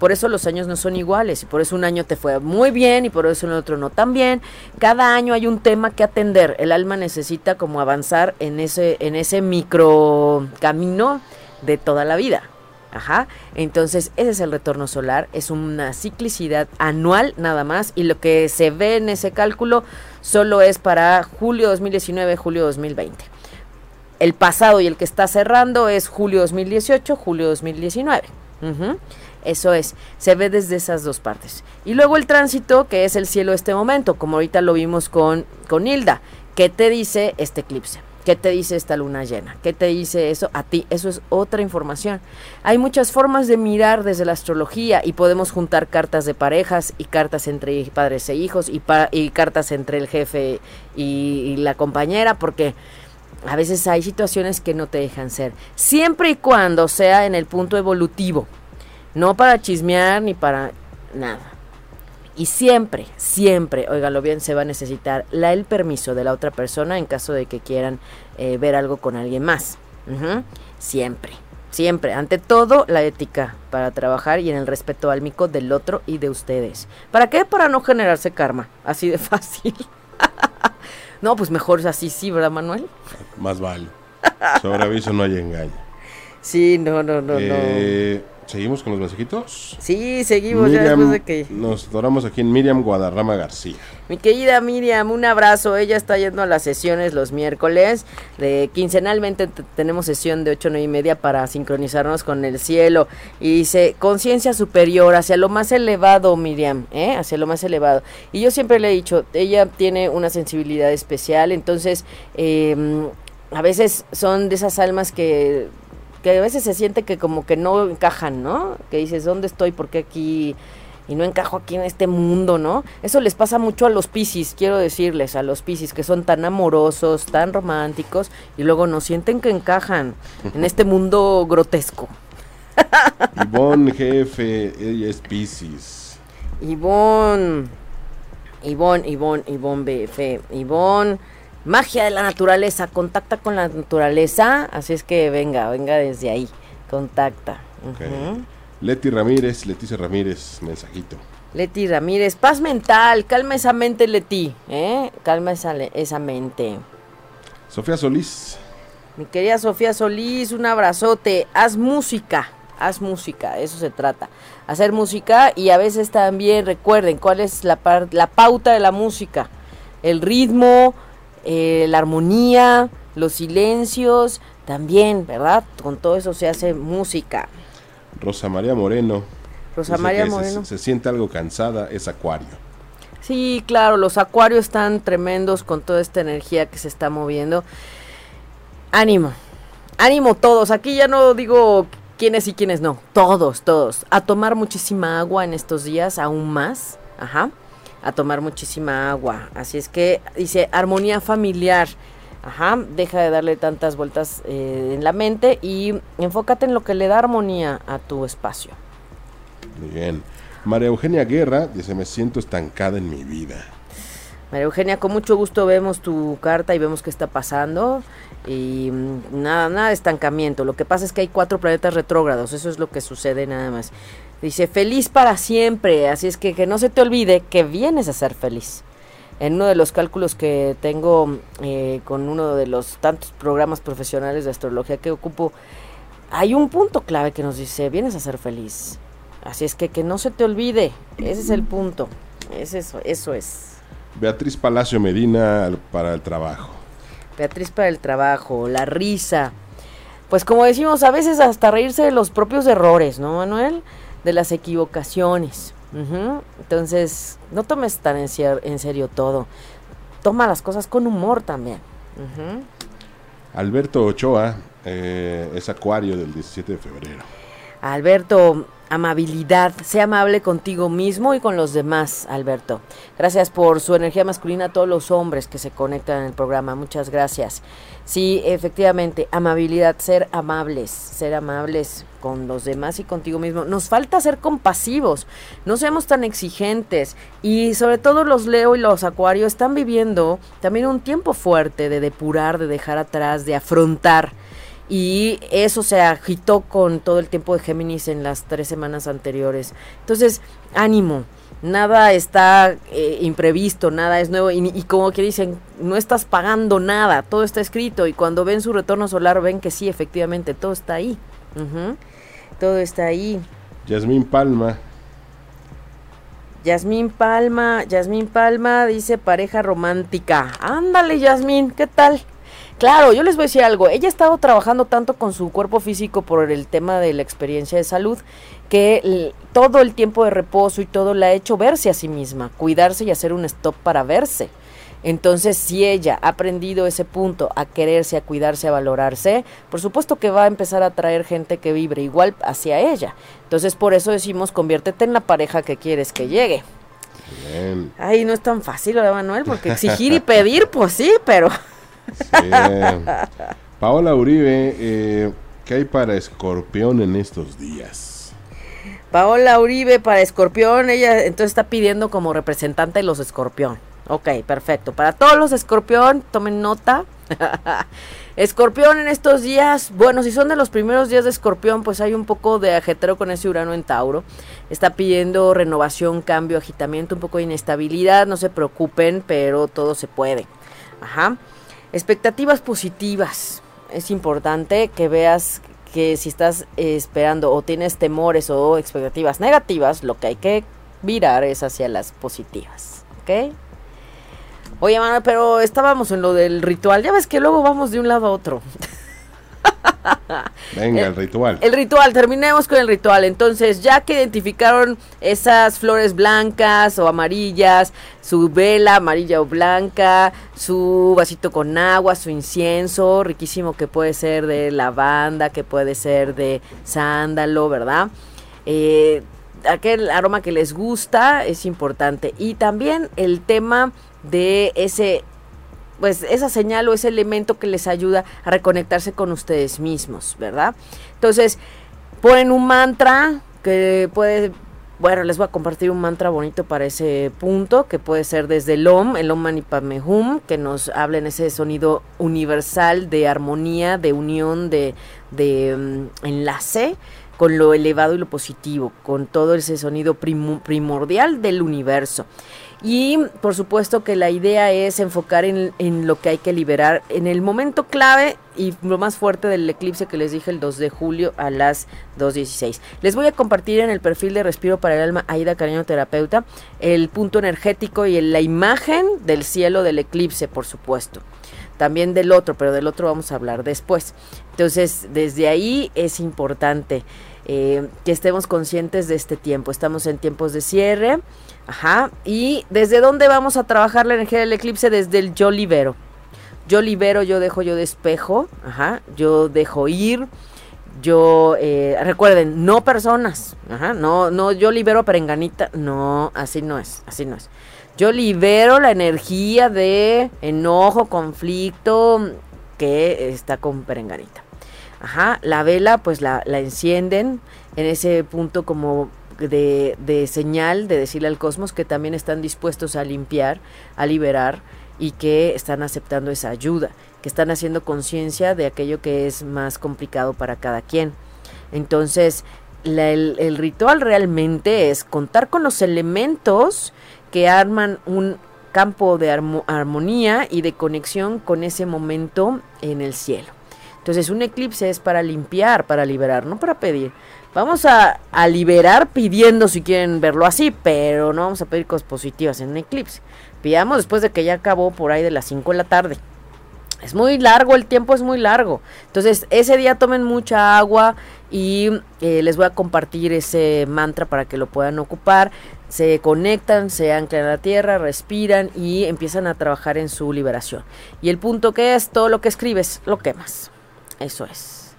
Por eso los años no son iguales y por eso un año te fue muy bien y por eso el otro no tan bien. Cada año hay un tema que atender. El alma necesita como avanzar en ese, en ese micro camino de toda la vida. Ajá. Entonces, ese es el retorno solar. Es una ciclicidad anual nada más. Y lo que se ve en ese cálculo solo es para julio 2019, julio 2020. El pasado y el que está cerrando es julio 2018, julio 2019. Eso es, se ve desde esas dos partes. Y luego el tránsito, que es el cielo este momento, como ahorita lo vimos con, con Hilda. ¿Qué te dice este eclipse? ¿Qué te dice esta luna llena? ¿Qué te dice eso a ti? Eso es otra información. Hay muchas formas de mirar desde la astrología y podemos juntar cartas de parejas y cartas entre padres e hijos y, y cartas entre el jefe y la compañera porque a veces hay situaciones que no te dejan ser. Siempre y cuando sea en el punto evolutivo. No para chismear ni para nada. Y siempre, siempre, óigalo bien, se va a necesitar la, el permiso de la otra persona en caso de que quieran eh, ver algo con alguien más. Siempre, siempre. Ante todo, la ética para trabajar y en el respeto álmico del otro y de ustedes. ¿Para qué? Para no generarse karma. Así de fácil. no, pues mejor así, sí, ¿verdad, Manuel? Más vale. Sobre aviso no hay engaño. Sí, no, no, no, no. ¿Seguimos con los mensajitos? Sí, seguimos ya después de que... Nos adoramos aquí en Miriam Guadarrama García. Mi querida Miriam, un abrazo. Ella está yendo a las sesiones los miércoles. De, quincenalmente tenemos sesión de 8, 9 y media para sincronizarnos con el cielo. Y dice, conciencia superior, hacia lo más elevado, Miriam, ¿eh? hacia lo más elevado. Y yo siempre le he dicho, ella tiene una sensibilidad especial, entonces... Eh, a veces son de esas almas que que a veces se siente que como que no encajan, ¿no? Que dices, ¿dónde estoy? ¿Por qué aquí? Y no encajo aquí en este mundo, ¿no? Eso les pasa mucho a los piscis, quiero decirles, a los piscis que son tan amorosos, tan románticos, y luego no sienten que encajan en este mundo grotesco. Ivonne, jefe, ella es piscis. Ivonne, Ivonne, Ivonne, Ivonne BF, Ivonne magia de la naturaleza, contacta con la naturaleza, así es que venga, venga desde ahí, contacta. Leti Ramírez, Leticia Ramírez, mensajito. Leti Ramírez, paz mental, calma esa mente, Leti, ¿eh? Calma esa, esa mente. Sofía Solís. Mi querida Sofía Solís, un abrazote. Haz música, haz música, eso se trata. Hacer música y a veces también recuerden cuál es la, la pauta de la música. El ritmo, eh, la armonía, los silencios, también, ¿verdad? Con todo eso se hace música. Rosa María Moreno. Rosa María Moreno. Se, siente algo cansada, es acuario. Sí, claro, los acuarios están tremendos con toda esta energía que se está moviendo. Ánimo, ánimo todos. Aquí ya no digo quiénes y quiénes no. Todos, todos. A tomar muchísima agua en estos días, aún más. Ajá a tomar muchísima agua. Así es que dice armonía familiar. Ajá, deja de darle tantas vueltas eh, en la mente y enfócate en lo que le da armonía a tu espacio. Muy bien. María Eugenia Guerra dice, me siento estancada en mi vida. María Eugenia, con mucho gusto vemos tu carta y vemos qué está pasando. Y mm, nada, nada de estancamiento. Lo que pasa es que hay cuatro planetas retrógrados. Eso es lo que sucede nada más. Dice, feliz para siempre. Así es que que no se te olvide que vienes a ser feliz. En uno de los cálculos que tengo eh, con uno de los tantos programas profesionales de astrología que ocupo, hay un punto clave que nos dice, vienes a ser feliz. Así es que que no se te olvide. Ese es el punto. Es eso, eso es. Beatriz Palacio Medina para el trabajo. Beatriz para el trabajo, la risa. Pues como decimos, a veces hasta reírse de los propios errores, ¿no, Manuel? De las equivocaciones. Entonces, no tomes tan en, serio todo. Toma las cosas con humor también. Alberto Ochoa eh, es acuario del 17 de febrero. Alberto, amabilidad. Sea amable contigo mismo y con los demás, Alberto. Gracias por su energía masculina a todos los hombres que se conectan en el programa. Muchas gracias. Sí, efectivamente, amabilidad, ser amables, ser amables con los demás y contigo mismo. Nos falta ser compasivos, no seamos tan exigentes y sobre todo los Leo y los Acuario están viviendo también un tiempo fuerte de depurar, de dejar atrás, de afrontar y eso se agitó con todo el tiempo de Géminis en las tres semanas anteriores. Entonces, ánimo, nada está eh, imprevisto, nada es nuevo y, como que dicen, no estás pagando nada, todo está escrito y cuando ven su retorno solar ven que sí, efectivamente, todo está ahí. Todo está ahí. Yasmín Palma. Yasmín Palma, Yasmín Palma dice pareja romántica. Ándale, Yasmín, ¿qué tal? Claro, yo les voy a decir algo. Ella ha estado trabajando tanto con su cuerpo físico por el tema de la experiencia de salud que todo el tiempo de reposo y todo la ha hecho verse a sí misma, cuidarse y hacer un stop para verse. Entonces, si ella ha aprendido ese punto, a quererse, a cuidarse, a valorarse, por supuesto que va a empezar a atraer gente que vibre igual hacia ella. Entonces, por eso decimos, conviértete en la pareja que quieres que llegue. Bien. Ay, no es tan fácil, ¿verdad, Manuel? Porque exigir y pedir, pues sí, pero... Paola Uribe, eh, ¿qué hay para Escorpión en estos días? Paola Uribe para Escorpión, ella entonces está pidiendo como representante de los Escorpión. Ok, perfecto. Para todos los Escorpión, tomen nota. Escorpión en estos días, bueno, si son de los primeros días de Escorpión, pues hay un poco de ajetero con ese Urano en Tauro. Está pidiendo renovación, cambio, agitamiento, un poco de inestabilidad. No se preocupen, pero todo se puede. Ajá. Expectativas positivas. Es importante que veas que si estás esperando o tienes temores o expectativas negativas, lo que hay que virar es hacia las positivas, ¿ok? Oye, Manuel, pero estábamos en lo del ritual. Ya ves que luego vamos de un lado a otro. Venga, el, ritual. El ritual, terminemos con el ritual. Entonces, ya que identificaron esas flores blancas o amarillas, su vela amarilla o blanca, su vasito con agua, su incienso, riquísimo que puede ser de lavanda, que puede ser de sándalo, ¿verdad? Eh, aquel aroma que les gusta es importante. Y también el tema de ese pues esa señal o ese elemento que les ayuda a reconectarse con ustedes mismos, ¿verdad? Entonces, ponen un mantra que puede, bueno, les voy a compartir un mantra bonito para ese punto, que puede ser desde el Om, el Om Mani Padme Hum, que nos habla en ese sonido universal de armonía, de unión, de, de mm, enlace con lo elevado y lo positivo, con todo ese sonido primordial del universo. Y por supuesto que la idea es enfocar en, lo que hay que liberar en el momento clave y lo más fuerte del eclipse que les dije el 2 de julio a las 2.16. Les voy a compartir en el perfil de Respiro para el Alma Aida Cariño Terapeuta el punto energético y la imagen del cielo del eclipse, por supuesto. También del otro, pero del otro vamos a hablar después. Entonces, desde ahí es importante eh, que estemos conscientes de este tiempo. Estamos en tiempos de cierre Ajá. ¿Y desde dónde vamos a trabajar la energía del eclipse? Desde el yo libero. Yo libero, yo dejo, yo despejo. Ajá. Yo dejo ir. Yo, eh, recuerden, no personas. Ajá. No, no, yo libero perenganita. No, así no es. Así no es. Yo libero la energía de enojo, conflicto que está con perenganita. Ajá, la vela pues la, encienden en ese punto como de, señal de decirle al cosmos que también están dispuestos a limpiar, a liberar y que están aceptando esa ayuda, que están haciendo conciencia de aquello que es más complicado para cada quien. Entonces, el, ritual realmente es contar con los elementos que arman un campo de armonía y de conexión con ese momento en el cielo. Entonces un eclipse es para limpiar, para liberar, no para pedir. Vamos a, liberar pidiendo si quieren verlo así, pero no vamos a pedir cosas positivas en un eclipse. Pidamos después de que ya acabó por ahí de las 5 de la tarde. Es muy largo, el tiempo es muy largo. Entonces, ese día tomen mucha agua y eh, les voy a compartir ese mantra para que lo puedan ocupar. Se conectan, se anclan a la tierra, respiran y empiezan a trabajar en su liberación. Y el punto que es, todo lo que escribes, lo quemas. Eso es.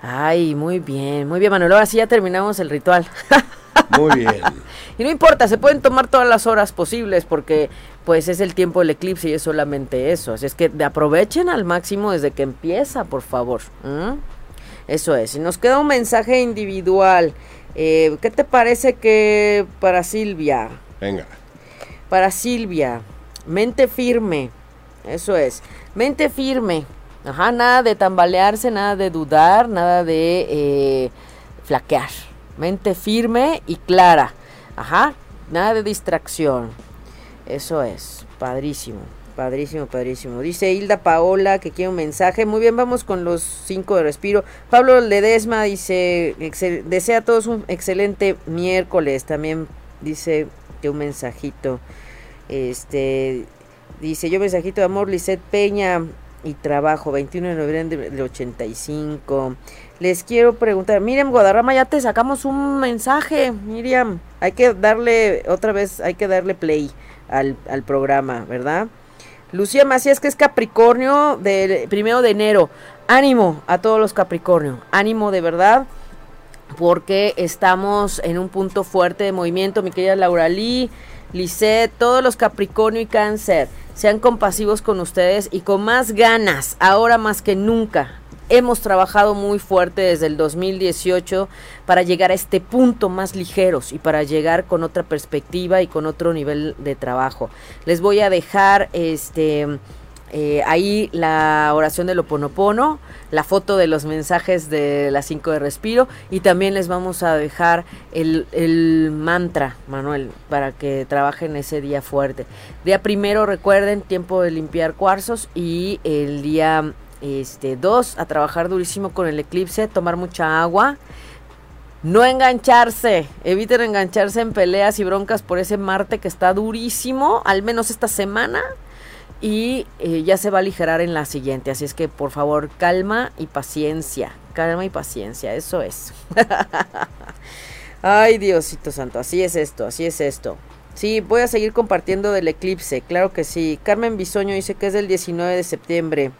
Ay, muy bien, muy bien, Manuel. Ahora sí ya terminamos el ritual. Muy bien. y no importa, se pueden tomar todas las horas posibles porque pues es el tiempo del eclipse y es solamente eso. Así es que aprovechen al máximo desde que empieza, por favor. Eso es. Y nos queda un mensaje individual. Eh, ¿Qué te parece que para Silvia? Venga. Para Silvia, mente firme. Eso es. Mente firme. Ajá, nada de tambalearse, nada de dudar, nada de eh, flaquear. Mente firme y clara. Ajá, nada de distracción. Eso es, padrísimo, padrísimo, padrísimo. Dice Hilda Paola que quiere un mensaje. Muy bien, vamos con los cinco de respiro. Pablo Ledesma dice, desea a todos un excelente miércoles. También dice que un mensajito. Este, dice yo mensajito de amor, Lisette Peña y trabajo, 21 de noviembre del 85. Les quiero preguntar, Miriam Guadarrama, ya te sacamos un mensaje, Miriam. Hay que darle, otra vez, hay que darle play al, al programa, ¿verdad? Lucía Macías, que es Capricornio del primero de enero. Ánimo a todos los Capricornio, ánimo de verdad, porque estamos en un punto fuerte de movimiento, mi querida Laura Lee, Lisette, todos los Capricornio y Cáncer sean compasivos con ustedes y con más ganas, ahora más que nunca. Hemos trabajado muy fuerte desde el 2018 para llegar a este punto más ligeros y para llegar con otra perspectiva y con otro nivel de trabajo. Les voy a dejar este eh, ahí la oración del Oponopono, la foto de los mensajes de las 5 de respiro y también les vamos a dejar el, el, mantra, Manuel, para que trabajen ese día fuerte. Día primero, recuerden, tiempo de limpiar cuarzos y el día Este, dos, a trabajar durísimo con el eclipse, tomar mucha agua. No engancharse, eviten engancharse en peleas y broncas por ese Marte que está durísimo, al menos esta semana, y eh, ya se va a aligerar en la siguiente. Así es que por favor, calma y paciencia, calma y paciencia, eso es. Ay, Diosito Santo, así es esto, así es esto. Sí, voy a seguir compartiendo del eclipse, claro que sí. Carmen Bisoño dice que es del 19 de septiembre.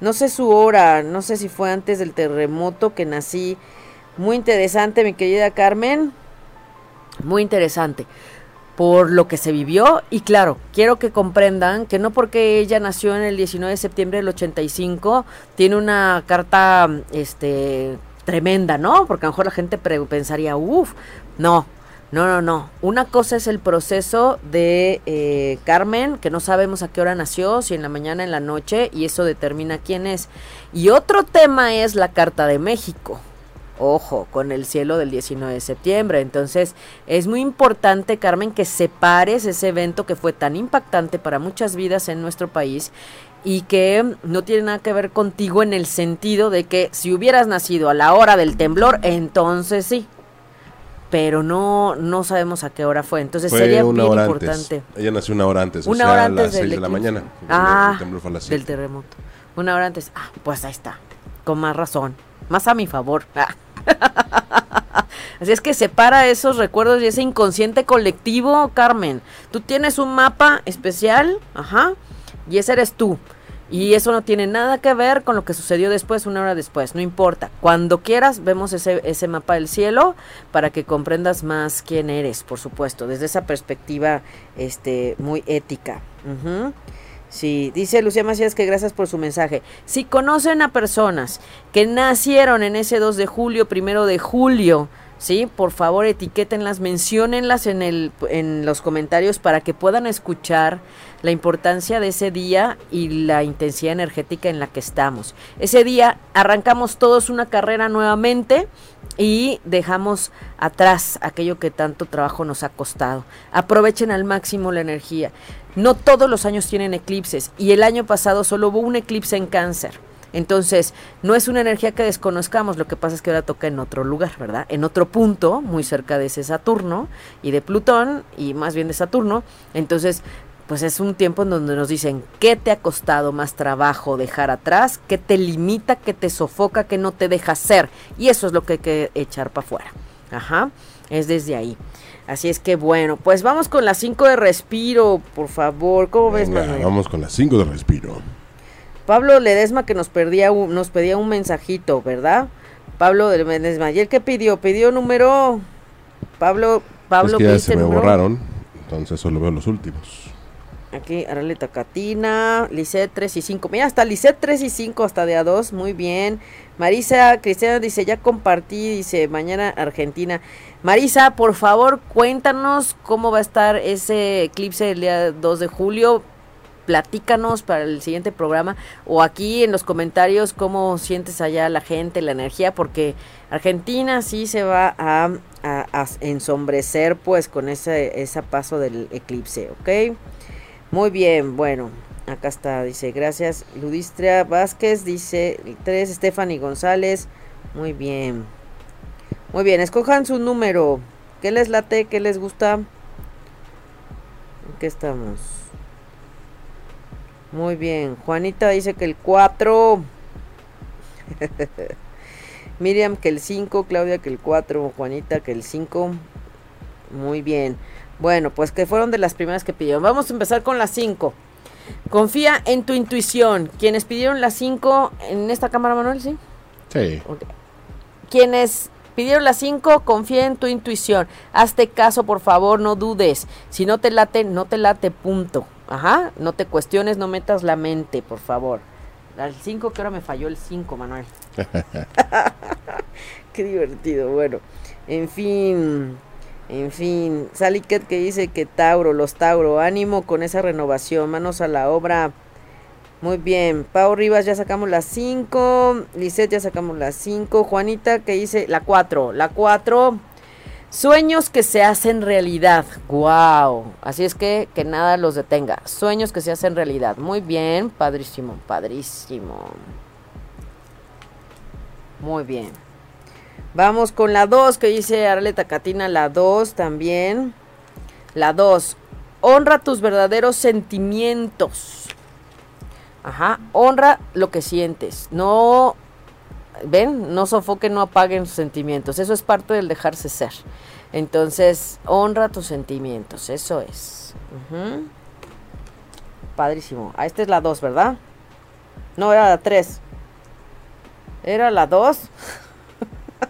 No sé su hora, no sé si fue antes del terremoto que nací. Muy interesante, mi querida Carmen. Muy interesante por lo que se vivió y claro, quiero que comprendan que no porque ella nació en el 19 de septiembre del 85 tiene una carta este tremenda, ¿no? Porque a lo mejor la gente pensaría, uff, no, no, no, no. Una cosa es el proceso de eh, Carmen, que no sabemos a qué hora nació, si en la mañana, en la noche, y eso determina quién es. Y otro tema es la Carta de México. Ojo, con el cielo del 19 de septiembre. Entonces, es muy importante, Carmen, que separes ese evento que fue tan impactante para muchas vidas en nuestro país y que no tiene nada que ver contigo en el sentido de que si hubieras nacido a la hora del temblor, entonces sí. Pero no no sabemos a qué hora fue. Entonces sería bien importante. Ella nació una hora antes, una hora antes a las 6 de la mañana. Ah, del terremoto. Una hora antes. Ah, pues ahí está. Con más razón. Más a mi favor. Así es que separa esos recuerdos y ese inconsciente colectivo, Carmen. Tú tienes un mapa especial, ajá, y ese eres tú. Y eso no tiene nada que ver con lo que sucedió después, una hora después, no importa. Cuando quieras, vemos ese, ese mapa del cielo para que comprendas más quién eres, por supuesto, desde esa perspectiva este, muy ética. Sí, dice Lucía Macías que gracias por su mensaje. Si conocen a personas que nacieron en ese 2 de julio, primero de julio, ¿sí? Por favor, etiquétenlas, menciónenlas en, el, en los comentarios para que puedan escuchar la importancia de ese día y la intensidad energética en la que estamos. Ese día arrancamos todos una carrera nuevamente y dejamos atrás aquello que tanto trabajo nos ha costado. Aprovechen al máximo la energía. No todos los años tienen eclipses y el año pasado solo hubo un eclipse en cáncer. Entonces, no es una energía que desconozcamos, lo que pasa es que ahora toca en otro lugar, ¿verdad? En otro punto, muy cerca de ese Saturno y de Plutón, y más bien de Saturno. Entonces, pues es un tiempo en donde nos dicen qué te ha costado más trabajo dejar atrás, qué te limita, qué te sofoca, qué no te deja hacer. Y eso es lo que hay que echar para afuera. Ajá, es desde ahí. Así es que bueno, pues vamos con las 5 de respiro, por favor. ¿Cómo ves, Manuel? Vamos con las 5 de respiro. Pablo Ledesma que nos, perdía nos pedía un mensajito, ¿verdad? Pablo Ledesma. ¿Y el que pidió? Pidió número... Pablo, Pablo, es que ya se me borraron, entonces solo veo los últimos. Aquí, Araleta Catina, Lisset 3 y 5. Mira, hasta Lisset 3 y 5, hasta de a 2, muy bien. Marisa Cristiana dice, ya compartí, dice, mañana Argentina. Marisa, por favor, cuéntanos cómo va a estar ese eclipse el día 2 de julio. Platícanos para el siguiente programa o aquí en los comentarios cómo sientes allá la gente, la energía, porque Argentina sí se va a, a, ensombrecer pues con ese, ese paso del eclipse, ¿ok? Muy bien, bueno, acá está, dice, gracias. Ludistria Vázquez, dice, tres, Stephanie González, muy bien. Muy bien, escojan su número. ¿Qué les late? ¿Qué les gusta? ¿En qué estamos? Muy bien, Juanita dice que el 4. Miriam que el 5, Claudia que el 4, Juanita que el 5. Muy bien. Bueno, pues que fueron de las primeras que pidieron. Vamos a empezar con las 5. Confía en tu intuición. Quienes pidieron las 5 en esta cámara, Manuel, ¿sí? Sí. Quienes pidieron las 5, confía en tu intuición. Hazte caso, por favor, no dudes. Si no te late, no te late, punto. Ajá, no te cuestiones, no metas la mente, por favor. Al 5, que ahora me falló el 5, Manuel. Qué divertido, bueno. En fin, en fin, Saliket que dice que Tauro, los Tauro, ánimo con esa renovación, manos a la obra. Muy bien, Pau Rivas ya sacamos las 5, Lisette ya sacamos las 5, Juanita que dice la 4, la 4, sueños que se hacen realidad, wow, así es que que nada los detenga, sueños que se hacen realidad, muy bien, padrísimo, padrísimo. Muy bien. Vamos con la 2 que dice Arleta Catina, la 2 también. La 2. Honra tus verdaderos sentimientos. Ajá, honra lo que sientes. No, ven, no sofoquen, no apaguen sus sentimientos. Eso es parte del dejarse ser. Entonces, honra tus sentimientos, eso es. Padrísimo. Ah, esta es la 2, ¿verdad? No, era la 3. ¿Era la 2?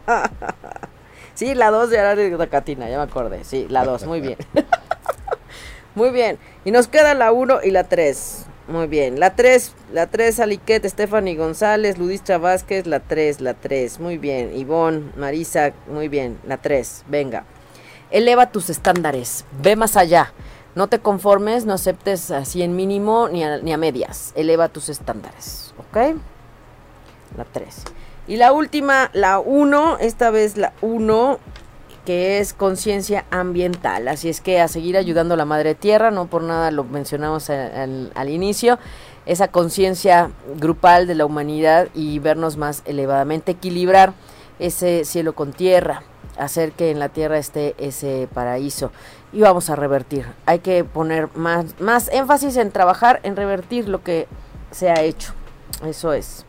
sí, la 2 de Arare Catina, ya me acordé. Sí, la 2, muy bien. muy bien. Y nos queda la 1 y la 3. Muy bien. La 3, la 3, Aliquet, Stephanie González, Ludistra Vázquez, la 3, la 3. Muy bien. Ivonne, Marisa, muy bien. La 3, venga. Eleva tus estándares, ve más allá. No te conformes, no aceptes así en mínimo ni a, ni a medias. Eleva tus estándares, ¿ok? La 3. Y la última, la 1, esta vez la 1, que es conciencia ambiental. Así es que a seguir ayudando a la madre tierra, no por nada lo mencionamos al, al inicio, esa conciencia grupal de la humanidad y vernos más elevadamente, equilibrar ese cielo con tierra, hacer que en la tierra esté ese paraíso y vamos a revertir. Hay que poner más, más énfasis en trabajar, en revertir lo que se ha hecho. Eso es.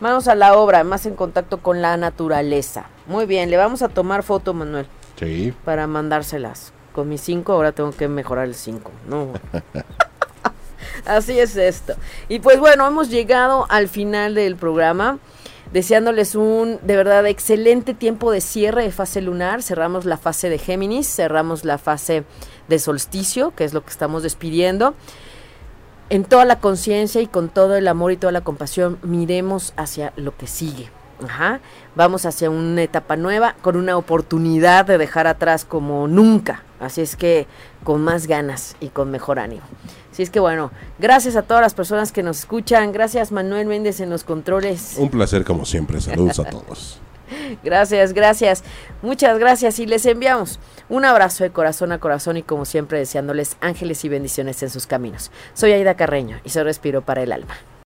Vamos a la obra, más en contacto con la naturaleza. Muy bien, le vamos a tomar foto, Manuel. Sí. Para mandárselas. Con mis cinco, ahora tengo que mejorar el cinco. No. Así es esto. Y pues bueno, hemos llegado al final del programa deseándoles un de verdad excelente tiempo de cierre de fase lunar. Cerramos la fase de Géminis, cerramos la fase de solsticio, que es lo que estamos despidiendo. En toda la conciencia y con todo el amor y toda la compasión, miremos hacia lo que sigue. Ajá. Vamos hacia una etapa nueva con una oportunidad de dejar atrás como nunca. Así es que con más ganas y con mejor ánimo. Así es que bueno, gracias a todas las personas que nos escuchan. Gracias Manuel Méndez en los controles. Un placer como siempre. Saludos a todos. Gracias, gracias. Muchas gracias y les enviamos un abrazo de corazón a corazón y como siempre deseándoles ángeles y bendiciones en sus caminos. Soy Aida Carreño y soy Respiro para el Alma.